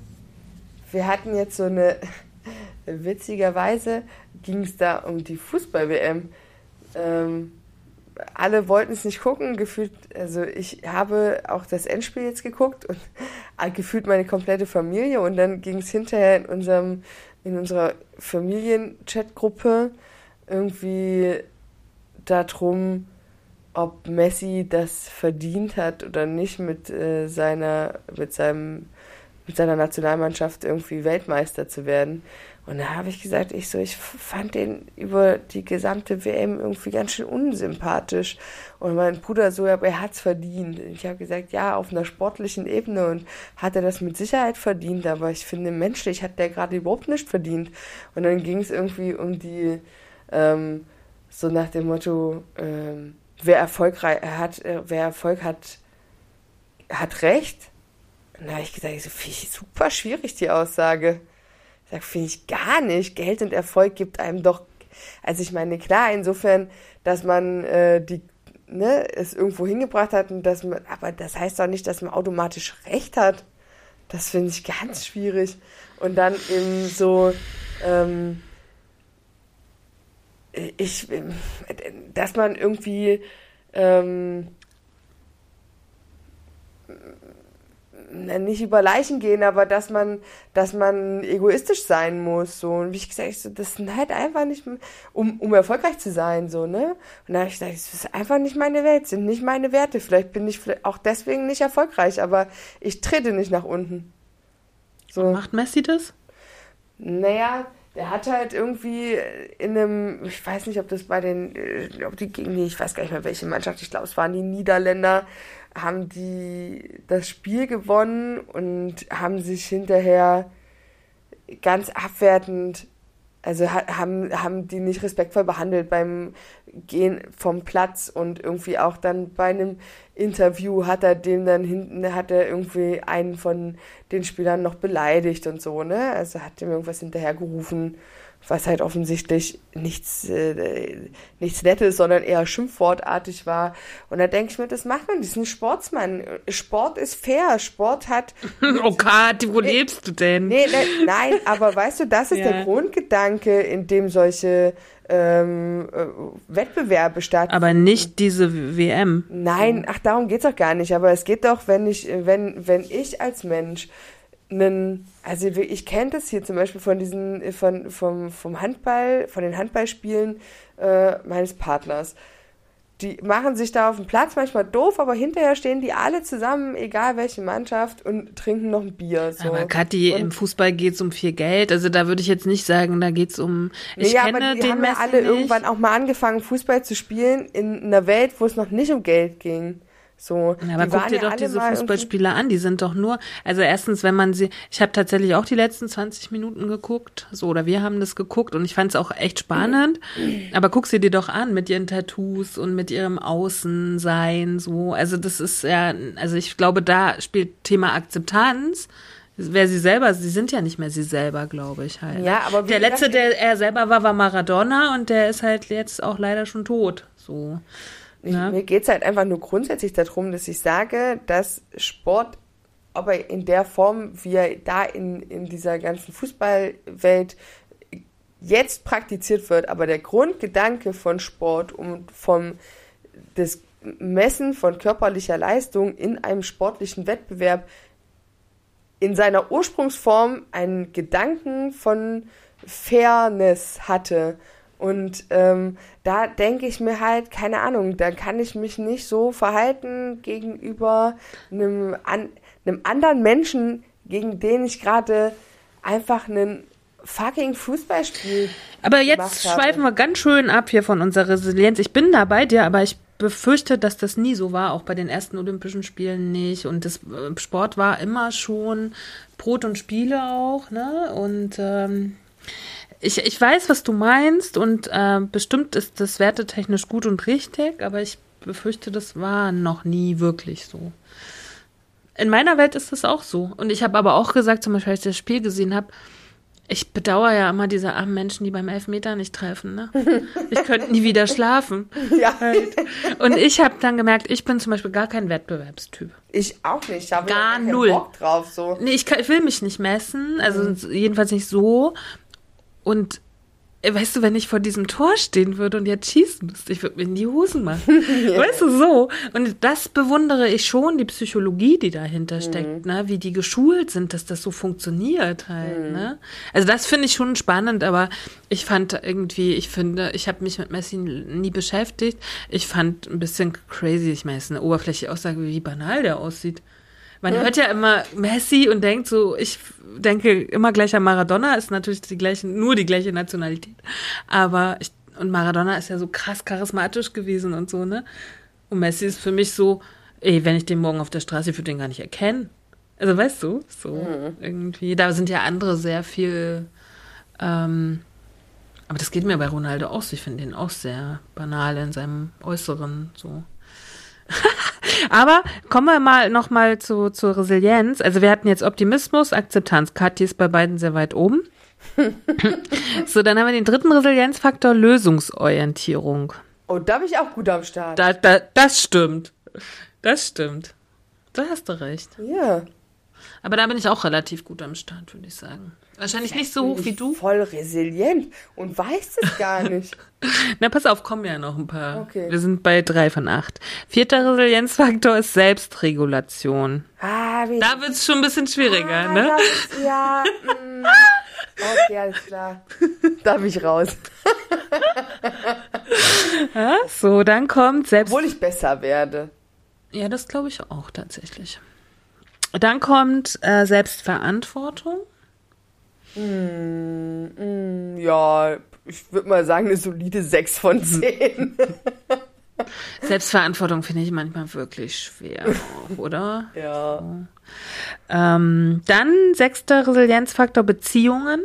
Speaker 1: Wir hatten jetzt so eine, witzigerweise ging es da um die Fußball-WM. Ähm, alle wollten es nicht gucken, gefühlt, also ich habe auch das Endspiel jetzt geguckt und gefühlt meine komplette Familie und dann ging es hinterher in unserem, in unserer Familien-Chat-Gruppe irgendwie darum, ob Messi das verdient hat oder nicht mit äh, seiner, mit seinem, mit seiner Nationalmannschaft irgendwie Weltmeister zu werden. Und da habe ich gesagt, ich so, ich fand den über die gesamte WM irgendwie ganz schön unsympathisch. Und mein Bruder so, aber er hat's verdient. Ich habe gesagt, ja, auf einer sportlichen Ebene und hat er das mit Sicherheit verdient, aber ich finde, menschlich hat der gerade überhaupt nicht verdient. Und dann ging es irgendwie um die, ähm, so nach dem Motto, ähm, wer erfolgreich hat, äh, wer Erfolg hat, hat Recht. Und da habe ich gesagt, so finde ich super schwierig, die Aussage. Sag, finde ich gar nicht. Geld und Erfolg gibt einem doch. Also ich meine, klar, insofern, dass man äh, die, ne, es irgendwo hingebracht hat und dass man, aber das heißt doch nicht, dass man automatisch Recht hat. Das finde ich ganz schwierig. Und dann eben so, ähm, ich, dass man irgendwie ähm, nicht über Leichen gehen, aber dass man, dass man egoistisch sein muss, so. Und wie ich gesagt, so, das sind halt einfach nicht, um, um erfolgreich zu sein, so, ne? Und da habe ich gesagt, das ist einfach nicht meine Welt, sind nicht meine Werte. Vielleicht bin ich auch deswegen nicht erfolgreich, aber ich trete nicht nach unten.
Speaker 2: So. macht Messi das?
Speaker 1: Naja, der hat halt irgendwie in einem, ich weiß nicht, ob das bei den, äh, ob die gegen die, ich weiß gar nicht mehr welche Mannschaft, ich glaube, es waren die Niederländer, haben die das Spiel gewonnen und haben sich hinterher ganz abwertend, also haben, haben die nicht respektvoll behandelt beim Gehen vom Platz und irgendwie auch dann bei einem Interview hat er den dann hinten, hat er irgendwie einen von den Spielern noch beleidigt und so, ne? Also hat ihm irgendwas hinterhergerufen was halt offensichtlich nichts, äh, nichts Nettes, sondern eher schimpfwortartig war. Und da denke ich mir, das macht man, das ist ein Sportsmann. Sport ist fair, Sport hat...
Speaker 2: oh Gott, wo nee, lebst du denn?
Speaker 1: Nee, nee, nein, aber weißt du, das ist ja. der Grundgedanke, in dem solche ähm, äh, Wettbewerbe stattfinden.
Speaker 2: Aber nicht diese WM.
Speaker 1: Nein, ach, darum geht's doch gar nicht. Aber es geht doch, wenn ich, wenn, wenn ich als Mensch einen, also ich kenne das hier zum Beispiel von diesen, von, vom, vom Handball, von den Handballspielen äh, meines Partners. Die machen sich da auf dem Platz manchmal doof, aber hinterher stehen die alle zusammen, egal welche Mannschaft, und trinken noch ein Bier. So.
Speaker 2: Aber Kathi, im Fußball geht es um viel Geld. Also da würde ich jetzt nicht sagen, da geht es um. Ich ja, kenne
Speaker 1: aber die haben ja alle nicht. irgendwann auch mal angefangen, Fußball zu spielen in einer Welt, wo es noch nicht um Geld ging. So,
Speaker 2: aber guck dir ja doch diese Fußballspieler an, die sind doch nur, also erstens, wenn man sie, ich habe tatsächlich auch die letzten 20 Minuten geguckt, so, oder wir haben das geguckt und ich fand es auch echt spannend, aber guck sie dir doch an mit ihren Tattoos und mit ihrem Außensein, so, also das ist ja, also ich glaube, da spielt Thema Akzeptanz, Wer sie selber, sie sind ja nicht mehr sie selber, glaube ich halt.
Speaker 1: Ja, aber
Speaker 2: der letzte, der er selber war, war Maradona und der ist halt jetzt auch leider schon tot. So.
Speaker 1: Ja. Mir geht es halt einfach nur grundsätzlich darum, dass ich sage, dass Sport, aber in der Form, wie er da in, in dieser ganzen Fußballwelt jetzt praktiziert wird, aber der Grundgedanke von Sport und vom das Messen von körperlicher Leistung in einem sportlichen Wettbewerb in seiner Ursprungsform einen Gedanken von Fairness hatte Und ähm, da denke ich mir halt, keine Ahnung, da kann ich mich nicht so verhalten gegenüber einem, an, einem anderen Menschen, gegen den ich gerade einfach einen fucking Fußballspiel.
Speaker 2: Aber jetzt schweifen wir ganz schön ab hier von unserer Resilienz. Ich bin da bei dir, aber ich befürchte, dass das nie so war, auch bei den ersten Olympischen Spielen nicht. Und das äh, Sport war immer schon Brot und Spiele auch, ne? Und ähm, ich, ich weiß, was du meinst und äh, bestimmt ist das wertetechnisch gut und richtig, aber ich befürchte, das war noch nie wirklich so. In meiner Welt ist das auch so. Und ich habe aber auch gesagt, zum Beispiel, als ich das Spiel gesehen habe, ich bedauere ja immer diese armen Menschen, die beim Elfmeter nicht treffen. Ne? Ich könnte nie wieder schlafen.
Speaker 1: Ja.
Speaker 2: Und ich habe dann gemerkt, ich bin zum Beispiel gar kein Wettbewerbstyp.
Speaker 1: Ich auch nicht. Ich habe
Speaker 2: Gar null.
Speaker 1: Bock drauf. So.
Speaker 2: Nee, ich, kann, ich will mich nicht messen, also jedenfalls nicht so. Und äh, weißt du, wenn ich vor diesem Tor stehen würde und jetzt schießen müsste, ich würde mir in die Hosen machen. Weißt du, so. Und das bewundere ich schon, die Psychologie, die dahinter steckt, ne? wie die geschult sind, dass das so funktioniert halt. Ne? Also das finde ich schon spannend, aber ich fand irgendwie, ich finde, ich habe mich mit Messi nie beschäftigt. Ich fand ein bisschen crazy, ich meine, es ist eine oberflächliche Aussage, wie banal der aussieht. Man hört ja immer Messi und denkt so, ich denke immer gleich an Maradona, ist natürlich die gleiche, nur die gleiche Nationalität. Aber ich, und Maradona ist ja so krass charismatisch gewesen und so, ne? Und Messi ist für mich so, ey, wenn ich den morgen auf der Straße, ich würde den gar nicht erkennen. Also weißt du, so irgendwie. Da sind ja andere sehr viel, ähm, aber das geht mir bei Ronaldo auch so. Ich finde den auch sehr banal in seinem Äußeren, so. Aber kommen wir mal noch mal zu, zur Resilienz. Also wir hatten jetzt Optimismus, Akzeptanz. Kathi ist bei beiden sehr weit oben. so, dann haben wir den dritten Resilienzfaktor, Lösungsorientierung.
Speaker 1: Oh, da bin ich auch gut am Start.
Speaker 2: Da, da, das stimmt. Das stimmt. Da hast du recht.
Speaker 1: ja.
Speaker 2: Aber da bin ich auch relativ gut am Start, würde ich sagen. Wahrscheinlich nicht so hoch wie du.
Speaker 1: Voll resilient und weiß es gar nicht.
Speaker 2: Na, pass auf, kommen ja noch ein paar.
Speaker 1: Okay.
Speaker 2: Wir sind bei drei von acht. Vierter Resilienzfaktor ist Selbstregulation.
Speaker 1: Ah, wie
Speaker 2: Da wird es schon ein bisschen schwieriger,
Speaker 1: ah,
Speaker 2: ne?
Speaker 1: das ja. mm. Okay, alles klar. Da bin ich raus.
Speaker 2: Ja, so, dann kommt Selbst...
Speaker 1: Obwohl ich besser werde.
Speaker 2: Ja, das glaube ich auch tatsächlich. Dann kommt äh, Selbstverantwortung.
Speaker 1: Mm, ja, ich würde mal sagen, eine solide 6 von 10.
Speaker 2: Selbstverantwortung finde ich manchmal wirklich schwer, auch, oder?
Speaker 1: ja.
Speaker 2: Ähm, dann sechster Resilienzfaktor Beziehungen.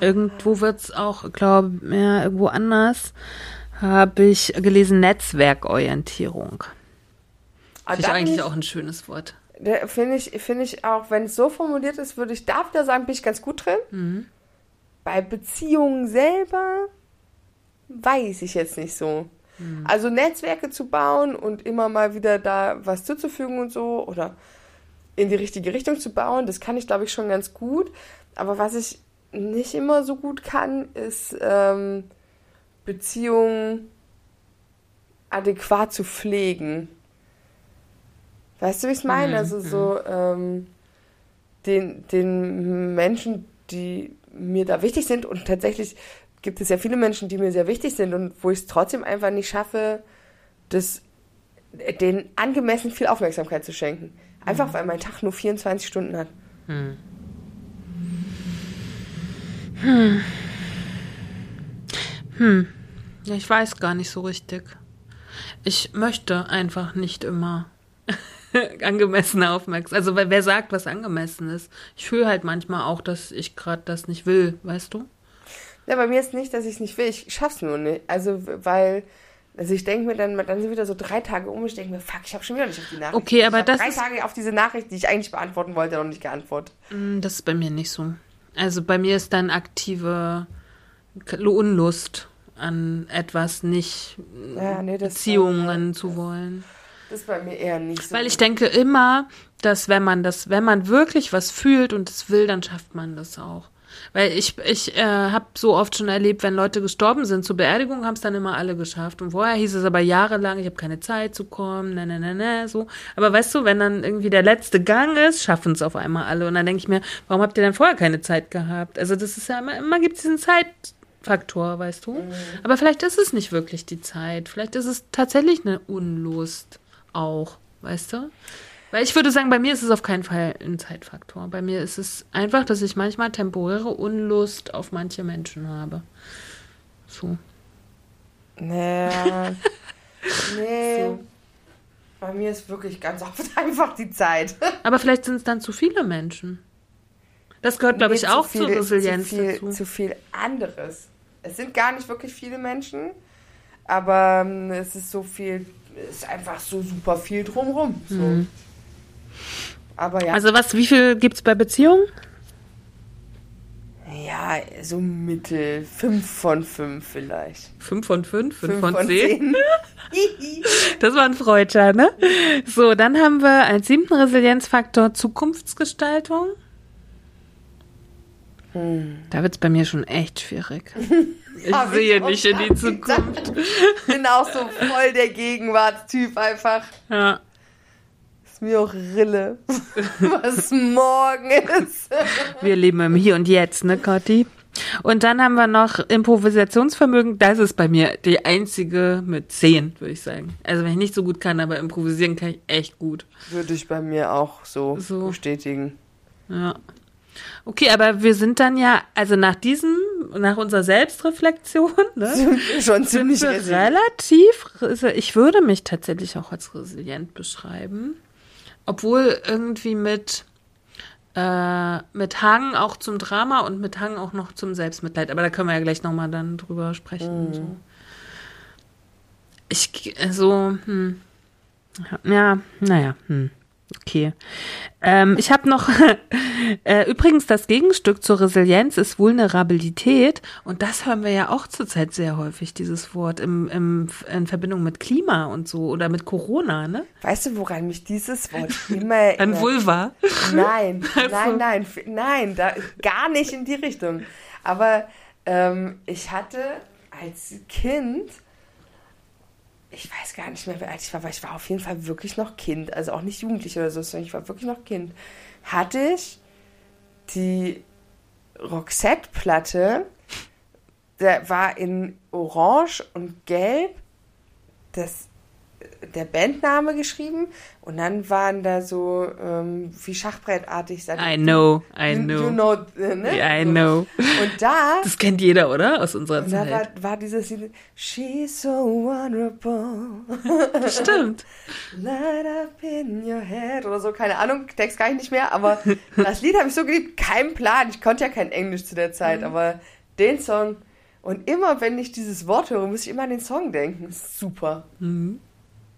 Speaker 2: Irgendwo wird es auch, glaube ich, ja, irgendwo anders habe ich gelesen Netzwerkorientierung.
Speaker 1: Aber
Speaker 2: Finde ich eigentlich
Speaker 1: ich-
Speaker 2: auch ein schönes Wort.
Speaker 1: Finde ich, finde ich auch, wenn es so formuliert ist, würde ich da wieder sagen, bin ich ganz gut drin.
Speaker 2: Mhm.
Speaker 1: Bei Beziehungen selber weiß ich jetzt nicht so.
Speaker 2: Mhm.
Speaker 1: Also Netzwerke zu bauen und immer mal wieder da was zuzufügen und so oder in die richtige Richtung zu bauen, das kann ich glaube ich schon ganz gut. Aber was ich nicht immer so gut kann, ist ähm, Beziehungen adäquat zu pflegen. Weißt du, wie ich es meine?
Speaker 2: Mhm,
Speaker 1: Also so ähm, den, den Menschen, die mir da wichtig sind und tatsächlich gibt es ja viele Menschen, die mir sehr wichtig sind und wo ich es trotzdem einfach nicht schaffe, das denen angemessen viel Aufmerksamkeit zu schenken. Einfach weil mein Tag nur 24 Stunden hat.
Speaker 2: Ja, ich weiß gar nicht so richtig. Ich möchte einfach nicht immer angemessene Aufmerksamkeit. Also wer wer sagt, was angemessen ist? Ich fühle halt manchmal auch, dass ich gerade das nicht will, weißt du?
Speaker 1: Ja, bei mir ist nicht, dass ich es nicht will, ich schaff's nur nicht. Also, weil, also ich denke mir dann, dann sind wieder so drei Tage um und ich denke mir, fuck, ich habe schon wieder nicht auf die Nachricht.
Speaker 2: Okay, aber
Speaker 1: ich
Speaker 2: das
Speaker 1: drei
Speaker 2: ist-
Speaker 1: Tage auf diese Nachricht, die ich eigentlich beantworten wollte, noch nicht geantwortet.
Speaker 2: Mm, Das ist bei mir nicht so. Also bei mir ist dann aktive Unlust an etwas nicht
Speaker 1: Ja, nee,
Speaker 2: Beziehungen zu wollen.
Speaker 1: Das ist bei mir eher nicht so.
Speaker 2: Weil ich denke immer, dass wenn man das, wenn man wirklich was fühlt und es will, dann schafft man das auch. Weil ich, ich äh, habe so oft schon erlebt, wenn Leute gestorben sind zur Beerdigung, haben es dann immer alle geschafft. Und vorher hieß es aber jahrelang, ich habe keine Zeit zu kommen, ne, ne, ne, ne, so. Aber weißt du, wenn dann irgendwie der letzte Gang ist, schaffen es auf einmal alle. Und dann denke ich mir, warum habt ihr denn vorher keine Zeit gehabt? Also das ist ja immer, immer gibt es diesen Zeitfaktor, weißt du? Aber vielleicht ist es nicht wirklich die Zeit. Vielleicht ist es tatsächlich eine Unlust auch, weißt du? Weil ich würde sagen, bei mir ist es auf keinen Fall ein Zeitfaktor. Bei mir ist es einfach, dass ich manchmal temporäre Unlust auf manche Menschen habe. So.
Speaker 1: Naja. nee.
Speaker 2: So.
Speaker 1: Bei mir ist wirklich ganz oft einfach die Zeit.
Speaker 2: Aber vielleicht sind es dann zu viele Menschen. Das gehört, glaube ich,
Speaker 1: Nee,
Speaker 2: auch
Speaker 1: zu
Speaker 2: zur
Speaker 1: viel-
Speaker 2: Resilienz
Speaker 1: zu viel,
Speaker 2: dazu.
Speaker 1: Zu viel anderes. Es sind gar nicht wirklich viele Menschen, aber ähm, es ist so viel, ist einfach so super viel drumrum. So. Aber ja,
Speaker 2: Also was, wie viel gibt es bei Beziehungen?
Speaker 1: ja, so mittel, fünf von fünf vielleicht.
Speaker 2: Fünf von fünf, fünf,
Speaker 1: Fünf
Speaker 2: von, zehn.
Speaker 1: zehn.
Speaker 2: Das war ein Freudscher, ne? So, dann haben wir als siebten Resilienzfaktor Zukunftsgestaltung. Da wird es bei mir schon echt schwierig. Ich
Speaker 1: Hab ich
Speaker 2: sehe
Speaker 1: auch
Speaker 2: nicht in die Zukunft.
Speaker 1: bin auch so voll der Gegenwartstyp einfach.
Speaker 2: Ja.
Speaker 1: Ist mir auch Rille, was morgen ist.
Speaker 2: Wir leben im Hier und Jetzt, ne, Cotti? Und dann haben wir noch Improvisationsvermögen. Das ist bei mir die einzige mit zehn, würde ich sagen. Also wenn ich nicht so gut kann, aber improvisieren kann ich echt gut.
Speaker 1: Würde ich bei mir auch so,
Speaker 2: So.
Speaker 1: bestätigen.
Speaker 2: Ja. Okay, aber wir sind dann ja, also nach diesem, nach unserer Selbstreflexion, ne?
Speaker 1: Schon ziemlich
Speaker 2: relativ, ich würde mich tatsächlich auch als resilient beschreiben. Obwohl irgendwie mit, äh, mit Hang auch zum Drama und mit Hang auch noch zum Selbstmitleid. Aber da können wir ja gleich nochmal dann drüber sprechen. So. Ich, so, hm. Ja, naja, hm. Okay. Ähm, ich habe noch, äh, übrigens, das Gegenstück zur Resilienz ist Vulnerabilität. Und das hören wir ja auch zurzeit sehr häufig, dieses Wort, im, im, in Verbindung mit Klima und so oder mit Corona, ne?
Speaker 1: Weißt du, woran mich dieses Wort immer
Speaker 2: An? Vulva.
Speaker 1: Nein, nein, nein, nein, da, gar nicht in die Richtung. Aber ähm, ich hatte als Kind, ich weiß gar nicht mehr, wie alt ich war, aber ich war auf jeden Fall wirklich noch Kind, also auch nicht Jugendlich oder so, sondern ich war wirklich noch Kind. Hatte ich die Roxette-Platte, der war in Orange und Gelb das, der Bandname geschrieben und dann waren da so ähm, wie Schachbrettartig.
Speaker 2: I know, I know.
Speaker 1: you know äh, ne?
Speaker 2: Yeah, I know.
Speaker 1: Und da,
Speaker 2: Das kennt jeder, oder? Aus unserer
Speaker 1: und da war,
Speaker 2: Zeit.
Speaker 1: war dieses Lied, She's so vulnerable,
Speaker 2: Stimmt.
Speaker 1: light up in your head oder so, keine Ahnung, Text kann ich nicht mehr, aber das Lied habe ich so geliebt, kein Plan, ich konnte ja kein Englisch zu der Zeit,
Speaker 2: Mhm.
Speaker 1: aber den Song und immer, wenn ich dieses Wort höre, muss ich immer an den Song denken. Super.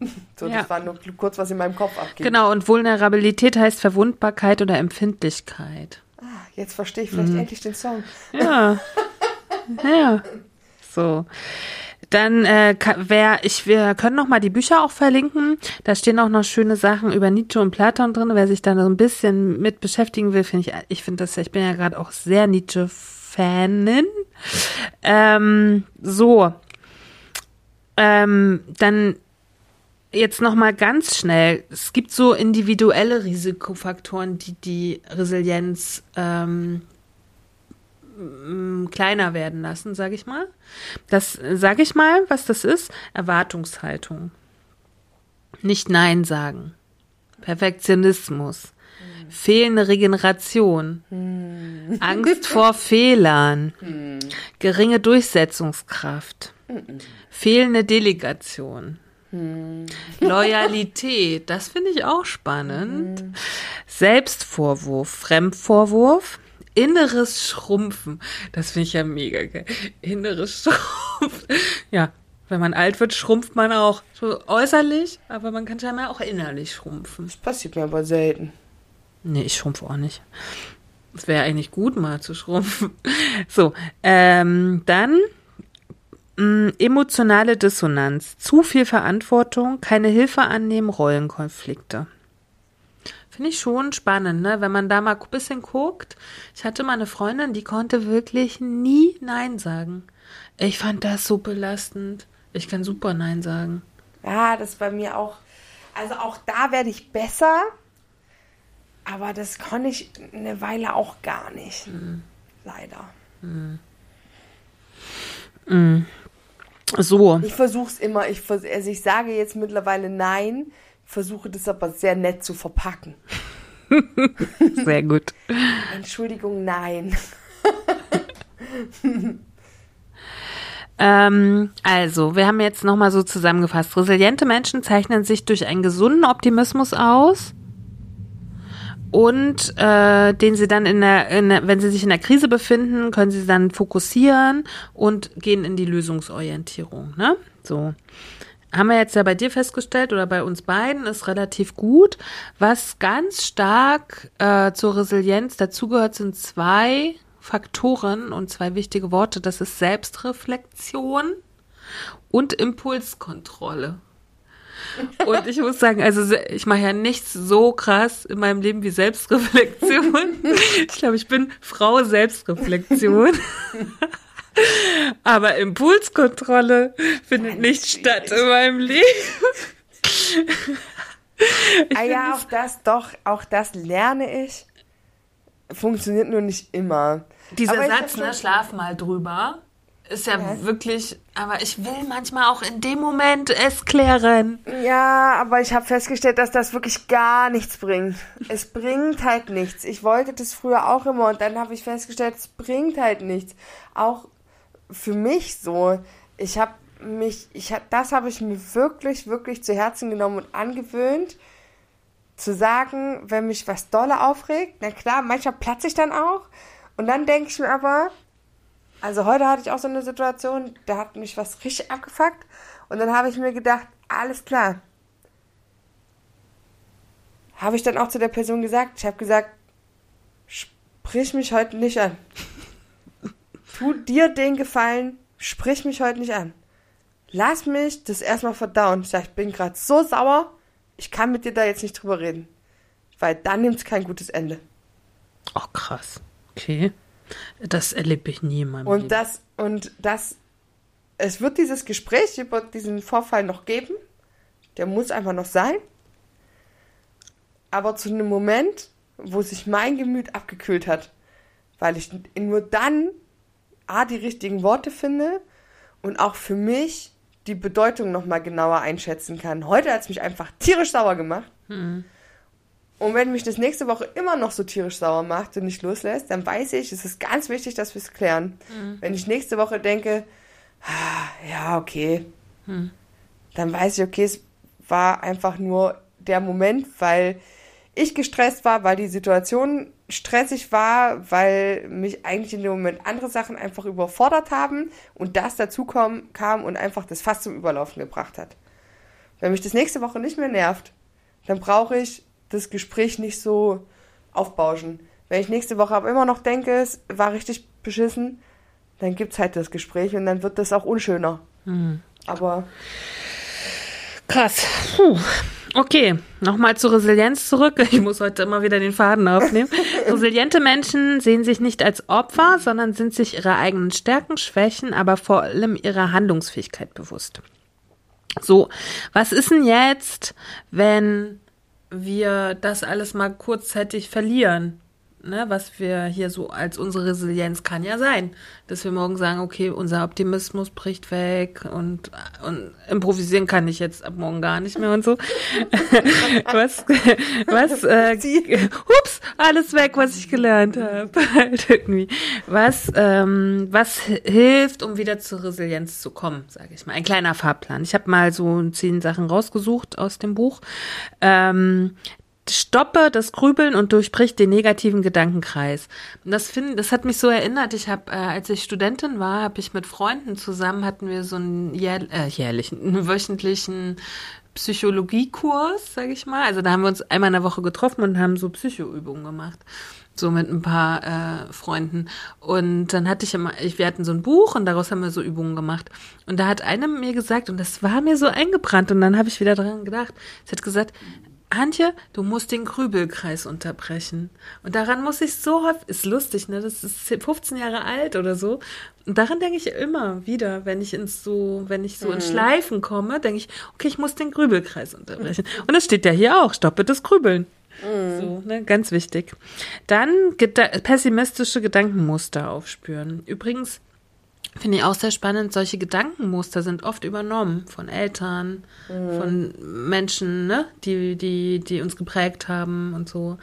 Speaker 1: So,
Speaker 2: Ja.
Speaker 1: das war nur kurz, was in meinem Kopf abgeht.
Speaker 2: Genau, und Vulnerabilität heißt Verwundbarkeit oder Empfindlichkeit.
Speaker 1: Ah, jetzt verstehe ich vielleicht
Speaker 2: Mhm.
Speaker 1: endlich den Song.
Speaker 2: Ja. ja. So. Dann, äh, wer, ich, wir können noch mal die Bücher auch verlinken. Da stehen auch noch schöne Sachen über Nietzsche und Platon drin. Wer sich da so ein bisschen mit beschäftigen will, finde ich, ich finde das, ich bin ja gerade auch sehr Nietzsche-Fanin. Ähm, so. Ähm, dann jetzt noch mal ganz schnell. Es gibt so individuelle Risikofaktoren, die die Resilienz ähm, m- kleiner werden lassen, sage ich mal. Das sage ich mal, was das ist. Erwartungshaltung. Nicht Nein sagen. Perfektionismus. Fehlende Regeneration. Angst vor Fehlern. Geringe Durchsetzungskraft. Fehlende Delegation. Loyalität, das finde ich auch spannend. Selbstvorwurf, Fremdvorwurf, inneres Schrumpfen, das finde ich ja mega geil. Inneres Schrumpfen. Ja, wenn man alt wird, schrumpft man auch so äußerlich, aber man kann scheinbar auch innerlich schrumpfen.
Speaker 1: Das passiert mir aber selten.
Speaker 2: Nee, ich schrumpfe auch nicht. Es wäre eigentlich gut, mal zu schrumpfen. So, ähm, dann emotionale Dissonanz. Zu viel Verantwortung, keine Hilfe annehmen, Rollenkonflikte. Finde ich schon spannend, ne? Wenn man da mal ein bisschen guckt. Ich hatte mal eine Freundin, die konnte wirklich nie Nein sagen. Ich fand das so belastend. Ich kann super Nein sagen.
Speaker 1: Ja, das bei mir auch. Also auch da werde ich besser. Aber das konnte ich eine Weile auch gar nicht.
Speaker 2: Mhm.
Speaker 1: Leider.
Speaker 2: So,
Speaker 1: Ich versuche es immer, ich vers also ich sage jetzt mittlerweile nein, versuche das aber sehr nett zu verpacken.
Speaker 2: sehr gut.
Speaker 1: Entschuldigung, nein.
Speaker 2: Ähm, also, wir haben jetzt nochmal so zusammengefasst. Resiliente Menschen zeichnen sich durch einen gesunden Optimismus aus und äh, den sie dann in der, in der, wenn sie sich in der Krise befinden, können sie dann fokussieren und gehen in die Lösungsorientierung. Ne? So. Haben wir jetzt ja bei dir festgestellt oder bei uns beiden, ist relativ gut. Was ganz stark äh, zur Resilienz dazugehört, sind zwei Faktoren und zwei wichtige Worte. Das ist Selbstreflexion und Impulskontrolle. Und ich muss sagen, also ich mache ja nichts so krass in meinem Leben wie Selbstreflexion. Ich glaube, ich bin Frau Selbstreflexion. Aber Impulskontrolle findet nicht statt in meinem Leben.
Speaker 1: ah ja, auch das, doch, auch das lerne ich. Funktioniert nur nicht immer.
Speaker 2: Dieser
Speaker 1: ich
Speaker 2: Satz, ne, schlaf mal drüber, ist ja wirklich, aber ich will manchmal auch in dem Moment es klären.
Speaker 1: Ja, aber ich habe festgestellt, dass das wirklich gar nichts bringt. Es bringt halt nichts. Ich wollte das früher auch immer und dann habe ich festgestellt, es bringt halt nichts. Auch für mich so. Ich habe mich, ich hab, das habe ich mir wirklich, wirklich zu Herzen genommen und angewöhnt, zu sagen, wenn mich was dolle aufregt, na klar, manchmal platze ich dann auch. Und dann denke ich mir aber, also heute hatte ich auch so eine Situation, da hat mich was richtig abgefuckt. Und dann habe ich mir gedacht, alles klar. Habe ich dann auch zu der Person gesagt, ich habe gesagt, sprich mich heute nicht an. Tu dir den Gefallen, sprich mich heute nicht an. Lass mich das erstmal verdauen. Ich sag, ich bin gerade so sauer, ich kann mit dir da jetzt nicht drüber reden. Weil dann nimmt es kein gutes Ende.
Speaker 2: Oh, krass. Okay. Das erlebe ich nie in meinem
Speaker 1: Und
Speaker 2: Leben.
Speaker 1: das, und das, es wird dieses Gespräch über diesen Vorfall noch geben. Der muss einfach noch sein. Aber zu einem Moment, wo sich mein Gemüt abgekühlt hat, weil ich nur dann A, die richtigen Worte finde und auch für mich die Bedeutung nochmal genauer einschätzen kann. Heute hat es mich einfach tierisch sauer gemacht. Und wenn mich das nächste Woche immer noch so tierisch sauer macht und nicht loslässt, dann weiß ich, es ist ganz wichtig, dass wir es klären. Wenn ich nächste Woche denke, ah, ja, okay, dann weiß ich, okay, es war einfach nur der Moment, weil ich gestresst war, weil die Situation stressig war, weil mich eigentlich in dem Moment andere Sachen einfach überfordert haben und das dazu kam, kam und einfach das Fass zum Überlaufen gebracht hat. Wenn mich das nächste Woche nicht mehr nervt, dann brauche ich das Gespräch nicht so aufbauschen. Wenn ich nächste Woche aber immer noch denke, es war richtig beschissen, dann gibt's halt das Gespräch und dann wird das auch unschöner. Aber
Speaker 2: Krass. Puh. Okay, nochmal zur Resilienz zurück. Ich muss heute immer wieder den Faden aufnehmen. Resiliente Menschen sehen sich nicht als Opfer, sondern sind sich ihrer eigenen Stärken, Schwächen, aber vor allem ihrer Handlungsfähigkeit bewusst. So, was ist denn jetzt, wenn wir das alles mal kurzzeitig verlieren? Ne, was wir hier so als unsere Resilienz kann ja sein, dass wir morgen sagen, okay, unser Optimismus bricht weg und, und improvisieren kann ich jetzt ab morgen gar nicht mehr und so. was, was, äh, hups, alles weg, was ich gelernt habe. halt irgendwie. Was, ähm, was hilft, um wieder zur Resilienz zu kommen, sage ich mal. Ein kleiner Fahrplan. Ich habe mal so zehn Sachen rausgesucht aus dem Buch. Ähm, stoppe das Grübeln und durchbricht den negativen Gedankenkreis. Und Das finde, das hat mich so erinnert. Ich habe, äh, als ich Studentin war, habe ich mit Freunden zusammen hatten wir so einen jähr, äh, jährlichen, einen wöchentlichen Psychologiekurs, sage ich mal. Also da haben wir uns einmal in der Woche getroffen und haben so Psychoübungen gemacht. So mit ein paar äh, Freunden. Und dann hatte ich immer, wir hatten so ein Buch und daraus haben wir so Übungen gemacht. Und da hat eine mir gesagt, und das war mir so eingebrannt, und dann habe ich wieder dran gedacht, sie hat gesagt, Antje, du musst den Grübelkreis unterbrechen. Und daran muss ich so häufig, ist lustig, ne? Das ist 15 Jahre alt oder so. Und daran denke ich immer wieder, wenn ich ins so, wenn ich so in Schleifen komme, denke ich, okay, ich muss den Grübelkreis unterbrechen. Und das steht ja hier auch, stoppe das Grübeln. So, ne, ganz wichtig. Dann geda pessimistische Gedankenmuster aufspüren. Übrigens, Finde ich auch sehr spannend. Solche Gedankenmuster sind oft übernommen von Eltern, mhm. von Menschen, ne, die, die, die uns geprägt haben und so.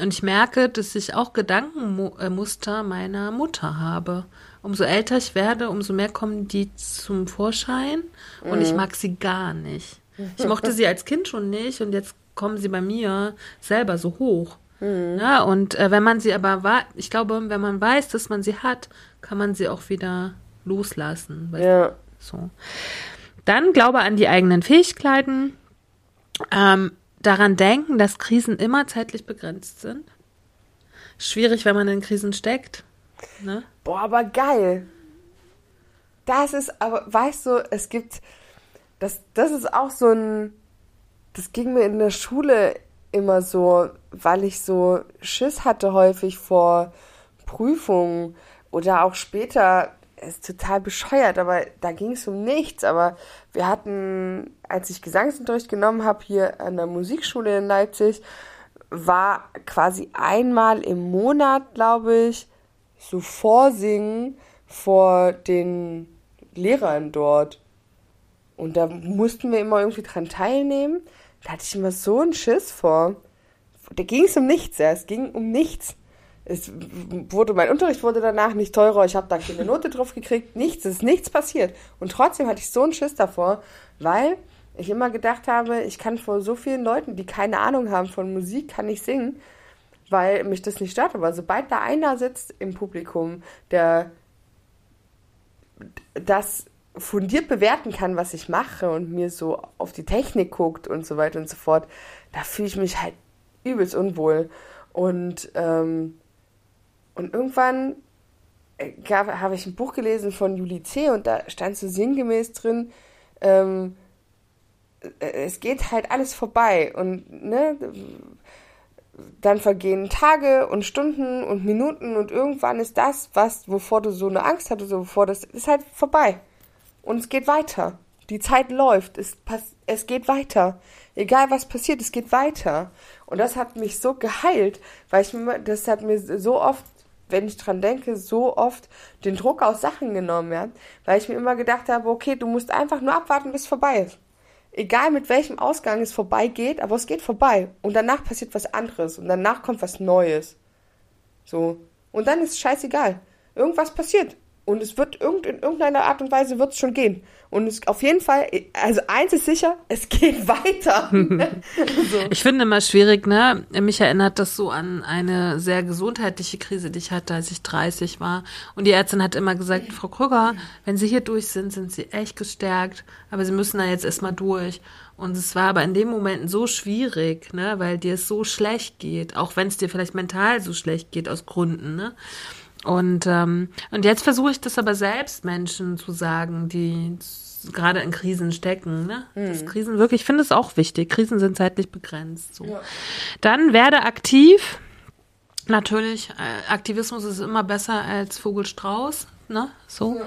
Speaker 2: Und ich merke, dass ich auch Gedankenmuster meiner Mutter habe. Umso älter ich werde, umso mehr kommen die zum Vorschein und ich mhm. mag sie gar nicht. Ich mochte sie als Kind schon nicht und jetzt kommen sie bei mir selber so hoch. Mhm. Ja, und äh, wenn man sie aber, ich glaube, wenn man weiß, dass man sie hat, kann man sie auch wieder loslassen. Ja. So. Dann Glaube an die eigenen Fähigkeiten. Ähm, daran denken, dass Krisen immer zeitlich begrenzt sind. Schwierig, wenn man in Krisen steckt. Ne?
Speaker 1: Boah, aber geil. Das ist, aber weißt du, es gibt, das, das ist auch so ein, das ging mir in der Schule immer so, weil ich so Schiss hatte häufig vor Prüfungen oder auch später ist total bescheuert, aber da ging es um nichts. Aber wir hatten, als ich Gesangsunterricht genommen habe, hier an der Musikschule in Leipzig, war quasi einmal im Monat, glaube ich, so Vorsingen vor den Lehrern dort. Und da mussten wir immer irgendwie dran teilnehmen. Da hatte ich immer so einen Schiss vor. Da ging es um nichts, ja. Es ging um nichts es wurde, mein Unterricht wurde danach nicht teurer, ich habe da keine Note drauf gekriegt, nichts, es ist nichts passiert. Und trotzdem hatte ich so einen Schiss davor, weil ich immer gedacht habe, ich kann vor so vielen Leuten, die keine Ahnung haben von Musik, kann ich singen, weil mich das nicht stört. Aber sobald da einer sitzt im Publikum, der das fundiert bewerten kann, was ich mache und mir so auf die Technik guckt und so weiter und so fort, da fühle ich mich halt übelst unwohl. Und ähm, und irgendwann äh, habe ich ein Buch gelesen von Julie C. und da stand so sinngemäß drin, ähm, äh, es geht halt alles vorbei und ne, dann vergehen Tage und Stunden und Minuten und irgendwann ist das, was, wovor du so eine Angst hattest, so wovor das ist halt vorbei. Und es geht weiter. Die Zeit läuft. Es, es geht weiter. Egal was passiert, es geht weiter. Und das hat mich so geheilt, weil ich das hat mir so oft wenn ich dran denke, so oft den Druck aus Sachen genommen, ja. Weil ich mir immer gedacht habe, okay, du musst einfach nur abwarten, bis es vorbei ist. Egal mit welchem Ausgang es vorbeigeht, aber es geht vorbei. Und danach passiert was anderes. Und danach kommt was Neues. So. Und dann ist es scheißegal. Irgendwas passiert. Und es wird irgend, in irgendeiner Art und Weise wird es schon gehen. Und es auf jeden Fall, also eins ist sicher, es geht weiter.
Speaker 2: so. Ich finde immer schwierig, ne? Mich erinnert das so an eine sehr gesundheitliche Krise, die ich hatte, als ich 30 war. Und die Ärztin hat immer gesagt, Frau Krüger, wenn Sie hier durch sind, sind Sie echt gestärkt. Aber Sie müssen da jetzt erstmal durch. Und es war aber in dem Moment so schwierig, ne? Weil dir es so schlecht geht. Auch wenn es dir vielleicht mental so schlecht geht aus Gründen, ne? Und, ähm, und jetzt versuche ich das aber selbst Menschen zu sagen, die gerade in Krisen stecken. Ne? Mhm. Das Krisen wirklich, ich finde es auch wichtig. Krisen sind zeitlich begrenzt. So. Ja. Dann werde aktiv. Natürlich, äh, Aktivismus ist immer besser als Vogelstrauß. Ne? So. Ja.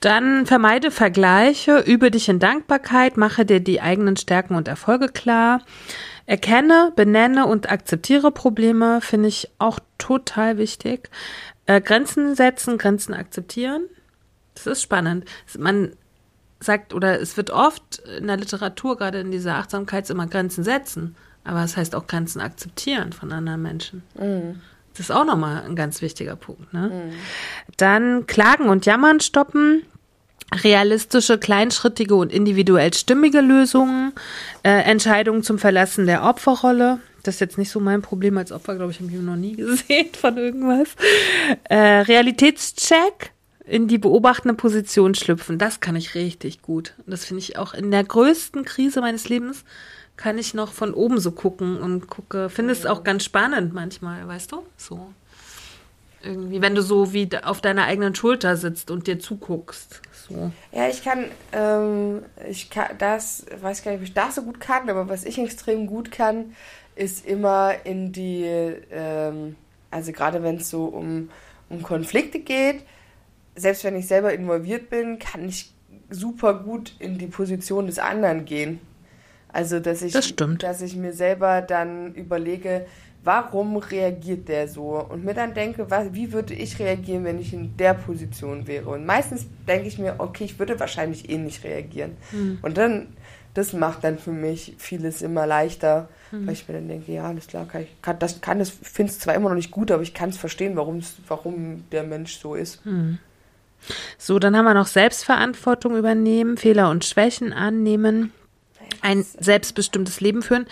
Speaker 2: Dann vermeide Vergleiche, übe dich in Dankbarkeit, mache dir die eigenen Stärken und Erfolge klar. Erkenne, benenne und akzeptiere Probleme, finde ich auch total wichtig. Äh, Grenzen setzen, Grenzen akzeptieren. Das ist spannend. Man sagt, oder es wird oft in der Literatur, gerade in dieser Achtsamkeit, immer Grenzen setzen. Aber es das heißt auch Grenzen akzeptieren von anderen Menschen. Mhm. Das ist auch nochmal ein ganz wichtiger Punkt. Ne? Mhm. Dann Klagen und Jammern stoppen. Realistische, kleinschrittige und individuell stimmige Lösungen. Äh, Entscheidungen zum Verlassen der Opferrolle. Das ist jetzt nicht so mein Problem als Opfer, glaube ich, habe ich noch nie gesehen von irgendwas. Äh, Realitätscheck in die beobachtende Position schlüpfen, das kann ich richtig gut. Das finde ich auch in der größten Krise meines Lebens kann ich noch von oben so gucken und gucke, finde es auch ganz spannend manchmal, weißt du? So. Irgendwie, wenn du so wie auf deiner eigenen Schulter sitzt und dir zuguckst. So.
Speaker 1: Ja, ich kann, ähm, ich kann das, weiß gar nicht, ob ich das so gut kann, aber was ich extrem gut kann, ist immer in die, ähm, also gerade wenn es so um, um Konflikte geht, selbst wenn ich selber involviert bin, kann ich super gut in die Position des anderen gehen. Also, dass ich,
Speaker 2: Das stimmt.
Speaker 1: dass ich mir selber dann überlege, warum reagiert der so? Und mir dann denke, was, wie würde ich reagieren, wenn ich in der Position wäre? Und meistens denke ich mir, okay, ich würde wahrscheinlich eh nicht reagieren.
Speaker 2: Hm.
Speaker 1: Und dann, das macht dann für mich vieles immer leichter,
Speaker 2: Hm.
Speaker 1: weil ich mir dann denke, ja, alles klar, kann ich, kann das, kann das, finde es zwar immer noch nicht gut, aber ich kann es verstehen, warum's, warum der Mensch so ist.
Speaker 2: Hm. So, dann haben wir noch Selbstverantwortung übernehmen, Fehler und Schwächen annehmen, ein selbstbestimmtes Leben führen.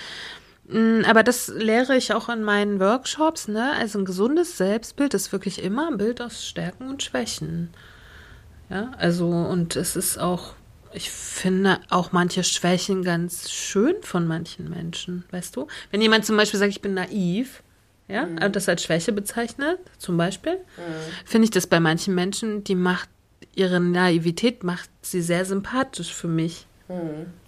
Speaker 2: Mm, Aber das lehre ich auch in meinen Workshops, ne? Also ein gesundes Selbstbild ist wirklich immer ein Bild aus Stärken und Schwächen. Ja, also, und es ist auch, ich finde auch manche Schwächen ganz schön von manchen Menschen, weißt du? Wenn jemand zum Beispiel sagt, ich bin naiv, ja, und das als Schwäche bezeichnet, zum Beispiel, finde ich das bei manchen Menschen, die macht, ihre Naivität macht sie sehr sympathisch für mich.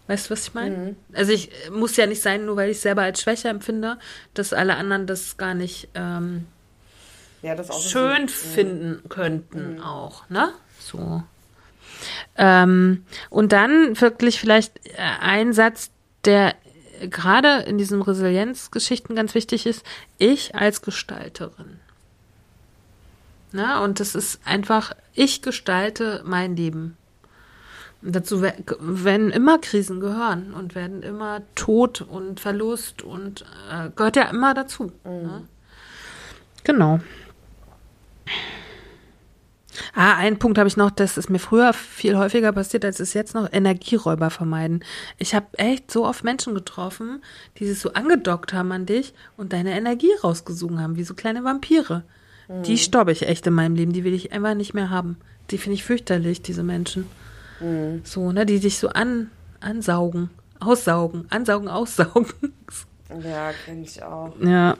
Speaker 2: Weißt du, was ich meine? Also ich äh, muss ja nicht sein, nur weil ich selber als Schwäche empfinde, dass alle anderen das gar nicht ähm,
Speaker 1: Ja, das auch so-
Speaker 2: schön finden könnten auch, ne? So. Ähm, und dann wirklich vielleicht äh, ein Satz, der gerade in diesen Resilienzgeschichten ganz wichtig ist, ich als Gestalterin. Na, und das ist einfach, ich gestalte mein Leben. Und dazu we- werden immer Krisen gehören und werden immer Tod und Verlust und äh, gehört ja immer dazu. Ne? Genau. Ah, einen Punkt habe ich noch, das ist mir früher viel häufiger passiert, als es jetzt noch Energieräuber vermeiden. Ich habe echt so oft Menschen getroffen, die sich so angedockt haben an dich und deine Energie rausgesogen haben, wie so kleine Vampire. Die stoppe ich echt in meinem Leben, die will ich einfach nicht mehr haben. Die finde ich fürchterlich, diese Menschen. So, ne, die dich so an, ansaugen, aussaugen, ansaugen, aussaugen.
Speaker 1: Ja, kenne ich auch.
Speaker 2: Ja.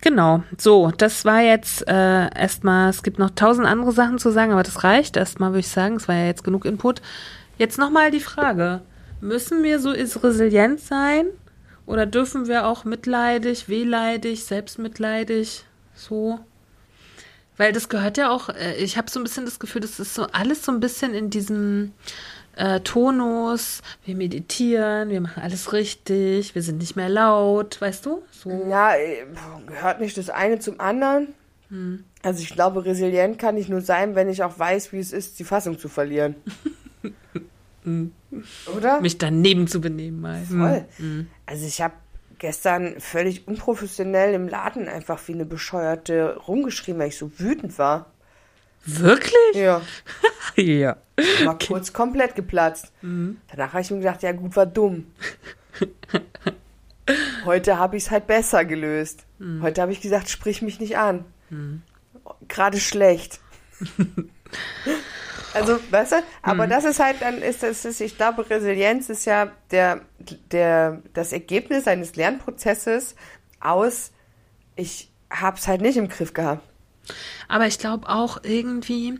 Speaker 2: Genau. So, das war jetzt äh, erstmal, es gibt noch tausend andere Sachen zu sagen, aber das reicht erstmal, würde ich sagen. Es war ja jetzt genug Input. Jetzt nochmal die Frage. Müssen wir so resilient sein? Oder dürfen wir auch mitleidig, wehleidig, selbstmitleidig, so? Weil das gehört ja auch, äh, ich habe so ein bisschen das Gefühl, das ist so alles so ein bisschen in diesem äh, Tonus, wir meditieren, wir machen alles richtig, wir sind nicht mehr laut, weißt du? So.
Speaker 1: Ja, äh, gehört nicht das eine zum anderen.
Speaker 2: Hm.
Speaker 1: Also ich glaube, resilient kann ich nur sein, wenn ich auch weiß, wie es ist, die Fassung zu verlieren. Oder?
Speaker 2: Mich daneben zu benehmen mal.
Speaker 1: Voll.
Speaker 2: Hm.
Speaker 1: Also ich habe gestern völlig unprofessionell im Laden einfach wie eine Bescheuerte rumgeschrien, weil ich so wütend war.
Speaker 2: Wirklich?
Speaker 1: Ja,
Speaker 2: Ja.
Speaker 1: war kurz komplett geplatzt. Danach habe ich mir gedacht, ja gut, war dumm. Heute habe ich es halt besser gelöst. Heute habe ich gesagt, sprich mich nicht an. Gerade schlecht. Also, weißt du, aber das ist halt dann, ist das, ist, ich glaube, Resilienz ist ja der, der, das Ergebnis eines Lernprozesses aus, ich habe es halt nicht im Griff gehabt.
Speaker 2: Aber ich glaube auch irgendwie,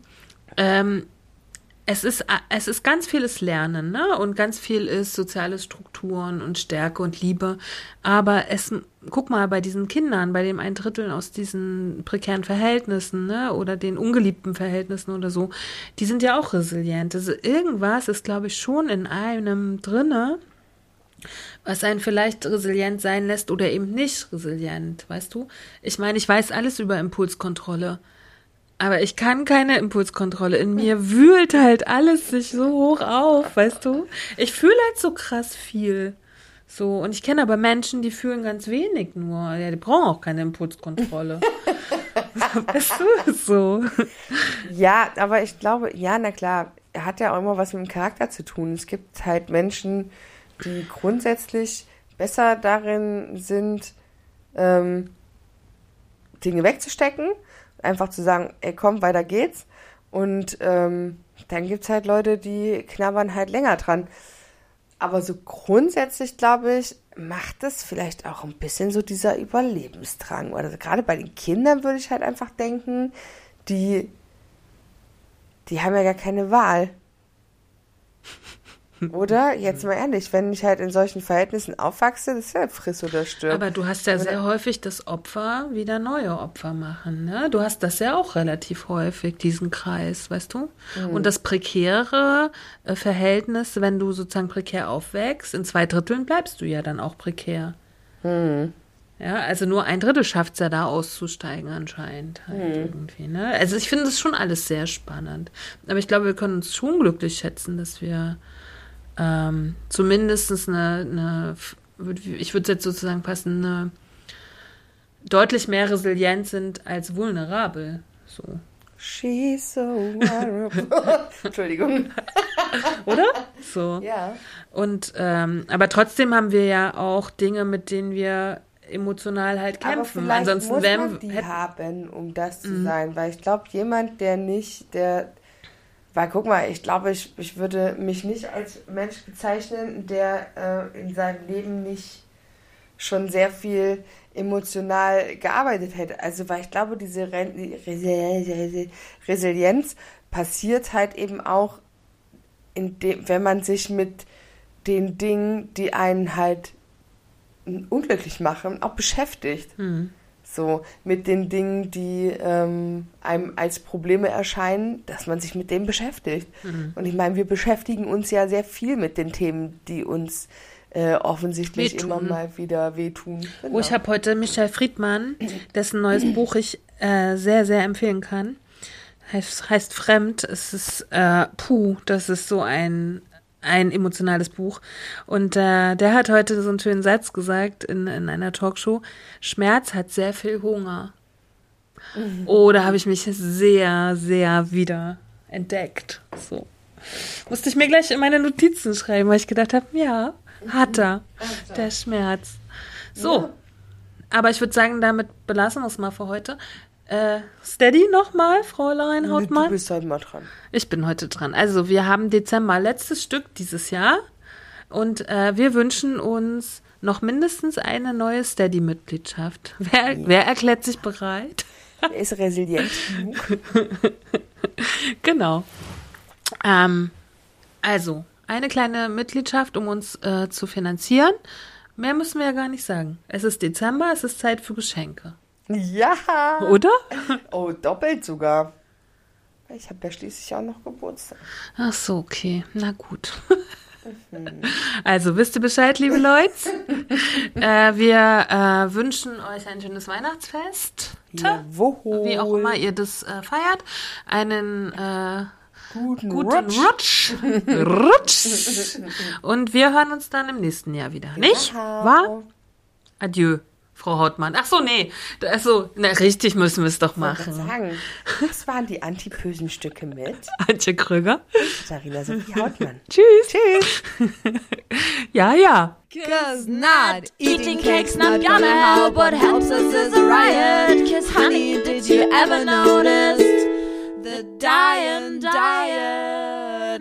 Speaker 2: ähm, es ist, es ist ganz vieles Lernen, ne? Und ganz viel ist soziale Strukturen und Stärke und Liebe. Aber es, guck mal, bei diesen Kindern, bei dem ein Drittel aus diesen prekären Verhältnissen, ne? Oder den ungeliebten Verhältnissen oder so, die sind ja auch resilient. Also irgendwas ist, glaube ich, schon in einem drinne, was einen vielleicht resilient sein lässt oder eben nicht resilient, weißt du? Ich meine, ich weiß alles über Impulskontrolle. Aber ich kann keine Impulskontrolle. In mir wühlt halt alles sich so hoch auf, weißt du? Ich fühle halt so krass viel. So, und ich kenne aber Menschen, die fühlen ganz wenig nur. Ja, die brauchen auch keine Impulskontrolle. weißt du, so.
Speaker 1: Ja, aber ich glaube, ja, na klar, hat ja auch immer was mit dem Charakter zu tun. Es gibt halt Menschen, die grundsätzlich besser darin sind, ähm, Dinge wegzustecken, einfach zu sagen, ey komm, weiter geht's. Und ähm, dann gibt's halt Leute, die knabbern halt länger dran. Aber so grundsätzlich, glaube ich, macht es vielleicht auch ein bisschen so dieser Überlebensdrang. Oder gerade bei den Kindern würde ich halt einfach denken, die, die haben ja gar keine Wahl. Oder? Jetzt mal ehrlich, wenn ich halt in solchen Verhältnissen aufwachse, das ist ja friss oder stirb.
Speaker 2: Aber du hast ja sehr häufig das Opfer wieder neue Opfer machen. Ne? Du hast das ja auch relativ häufig, diesen Kreis, weißt du? Und das prekäre äh, Verhältnis, wenn du sozusagen prekär aufwächst, in zwei Dritteln bleibst du ja dann auch prekär. Ja, also nur ein Drittel schafft es ja da auszusteigen anscheinend halt irgendwie. Ne? Also ich finde das schon alles sehr spannend. Aber ich glaube, wir können uns schon glücklich schätzen, dass wir ähm, zumindest eine, eine, ich würde es jetzt sozusagen passen, eine deutlich mehr resilient sind als vulnerabel. So.
Speaker 1: She's so vulnerable. Entschuldigung.
Speaker 2: Oder? So.
Speaker 1: Ja.
Speaker 2: Und ähm, aber trotzdem haben wir ja auch Dinge, mit denen wir emotional halt
Speaker 1: Aber
Speaker 2: kämpfen.
Speaker 1: vielleicht
Speaker 2: Ansonsten
Speaker 1: muss man die haben, um das zu sein. Weil ich glaube, jemand, der nicht, der, weil guck mal, ich glaube, ich, ich würde mich nicht als Mensch bezeichnen, der äh, in seinem Leben nicht schon sehr viel emotional gearbeitet hätte. Also, weil ich glaube, diese Re Re Resilienz passiert halt eben auch, dem, wenn man sich mit den Dingen, die einen halt unglücklich machen, auch beschäftigt. So, mit den Dingen, die ähm, einem als Probleme erscheinen, dass man sich mit denen beschäftigt. Und ich meine, wir beschäftigen uns ja sehr viel mit den Themen, die uns äh, offensichtlich
Speaker 2: Wehtun.
Speaker 1: immer mal wieder wehtun. Genau.
Speaker 2: Oh, ich habe heute Michael Friedmann, dessen neues Buch ich äh, sehr, sehr empfehlen kann. Heißt, heißt Fremd. Es ist, äh, puh, das ist so ein, ein emotionales Buch. Und äh, der hat heute so einen schönen Satz gesagt in, in einer Talkshow. Schmerz hat sehr viel Hunger. Oh, da habe ich mich sehr, sehr wieder entdeckt. So. Musste ich mir gleich in meine Notizen schreiben, weil ich gedacht habe, ja, hat er. Der Schmerz. So. Aber ich würde sagen, damit belassen wir es mal für heute. Äh, Steady nochmal, Fräulein
Speaker 1: du
Speaker 2: Hautmann?
Speaker 1: bist heute mal dran.
Speaker 2: Ich bin heute dran. Also, wir haben Dezember, letztes Stück dieses Jahr. Und äh, wir wünschen uns noch mindestens eine neue Steady-Mitgliedschaft. Wer, wer erklärt sich bereit?
Speaker 1: Er ist resilient genug.
Speaker 2: Genau. Ähm, also, eine kleine Mitgliedschaft, um uns äh, zu finanzieren. Mehr müssen wir ja gar nicht sagen. Es ist Dezember, es ist Zeit für Geschenke.
Speaker 1: Ja!
Speaker 2: Oder?
Speaker 1: Oh, doppelt sogar. Ich habe ja schließlich auch noch Geburtstag.
Speaker 2: Ach so, okay. Na gut. Also wisst ihr Bescheid, liebe Leute? äh, wir äh, wünschen euch ein schönes Weihnachtsfest.
Speaker 1: Jawohl.
Speaker 2: Wie auch immer ihr das äh, feiert. Einen äh,
Speaker 1: Guten,
Speaker 2: guten
Speaker 1: Rutsch.
Speaker 2: Rutsch. Rutsch. Und wir hören uns dann im nächsten Jahr wieder. Nicht? Wahr? Adieu, Frau Hautmann. Ach so, nee. Achso, na, richtig müssen wir es doch
Speaker 1: Ich
Speaker 2: machen.
Speaker 1: sagen, das waren die antipösen Stücke mit
Speaker 2: Antje Kröger.
Speaker 1: Katharina Sophie Hautmann.
Speaker 2: Tschüss.
Speaker 1: Tschüss.
Speaker 2: Ja, ja.
Speaker 3: Cause not eating cake's not gonna help. What helps us is a riot. Cause honey, did you ever notice the dying diet?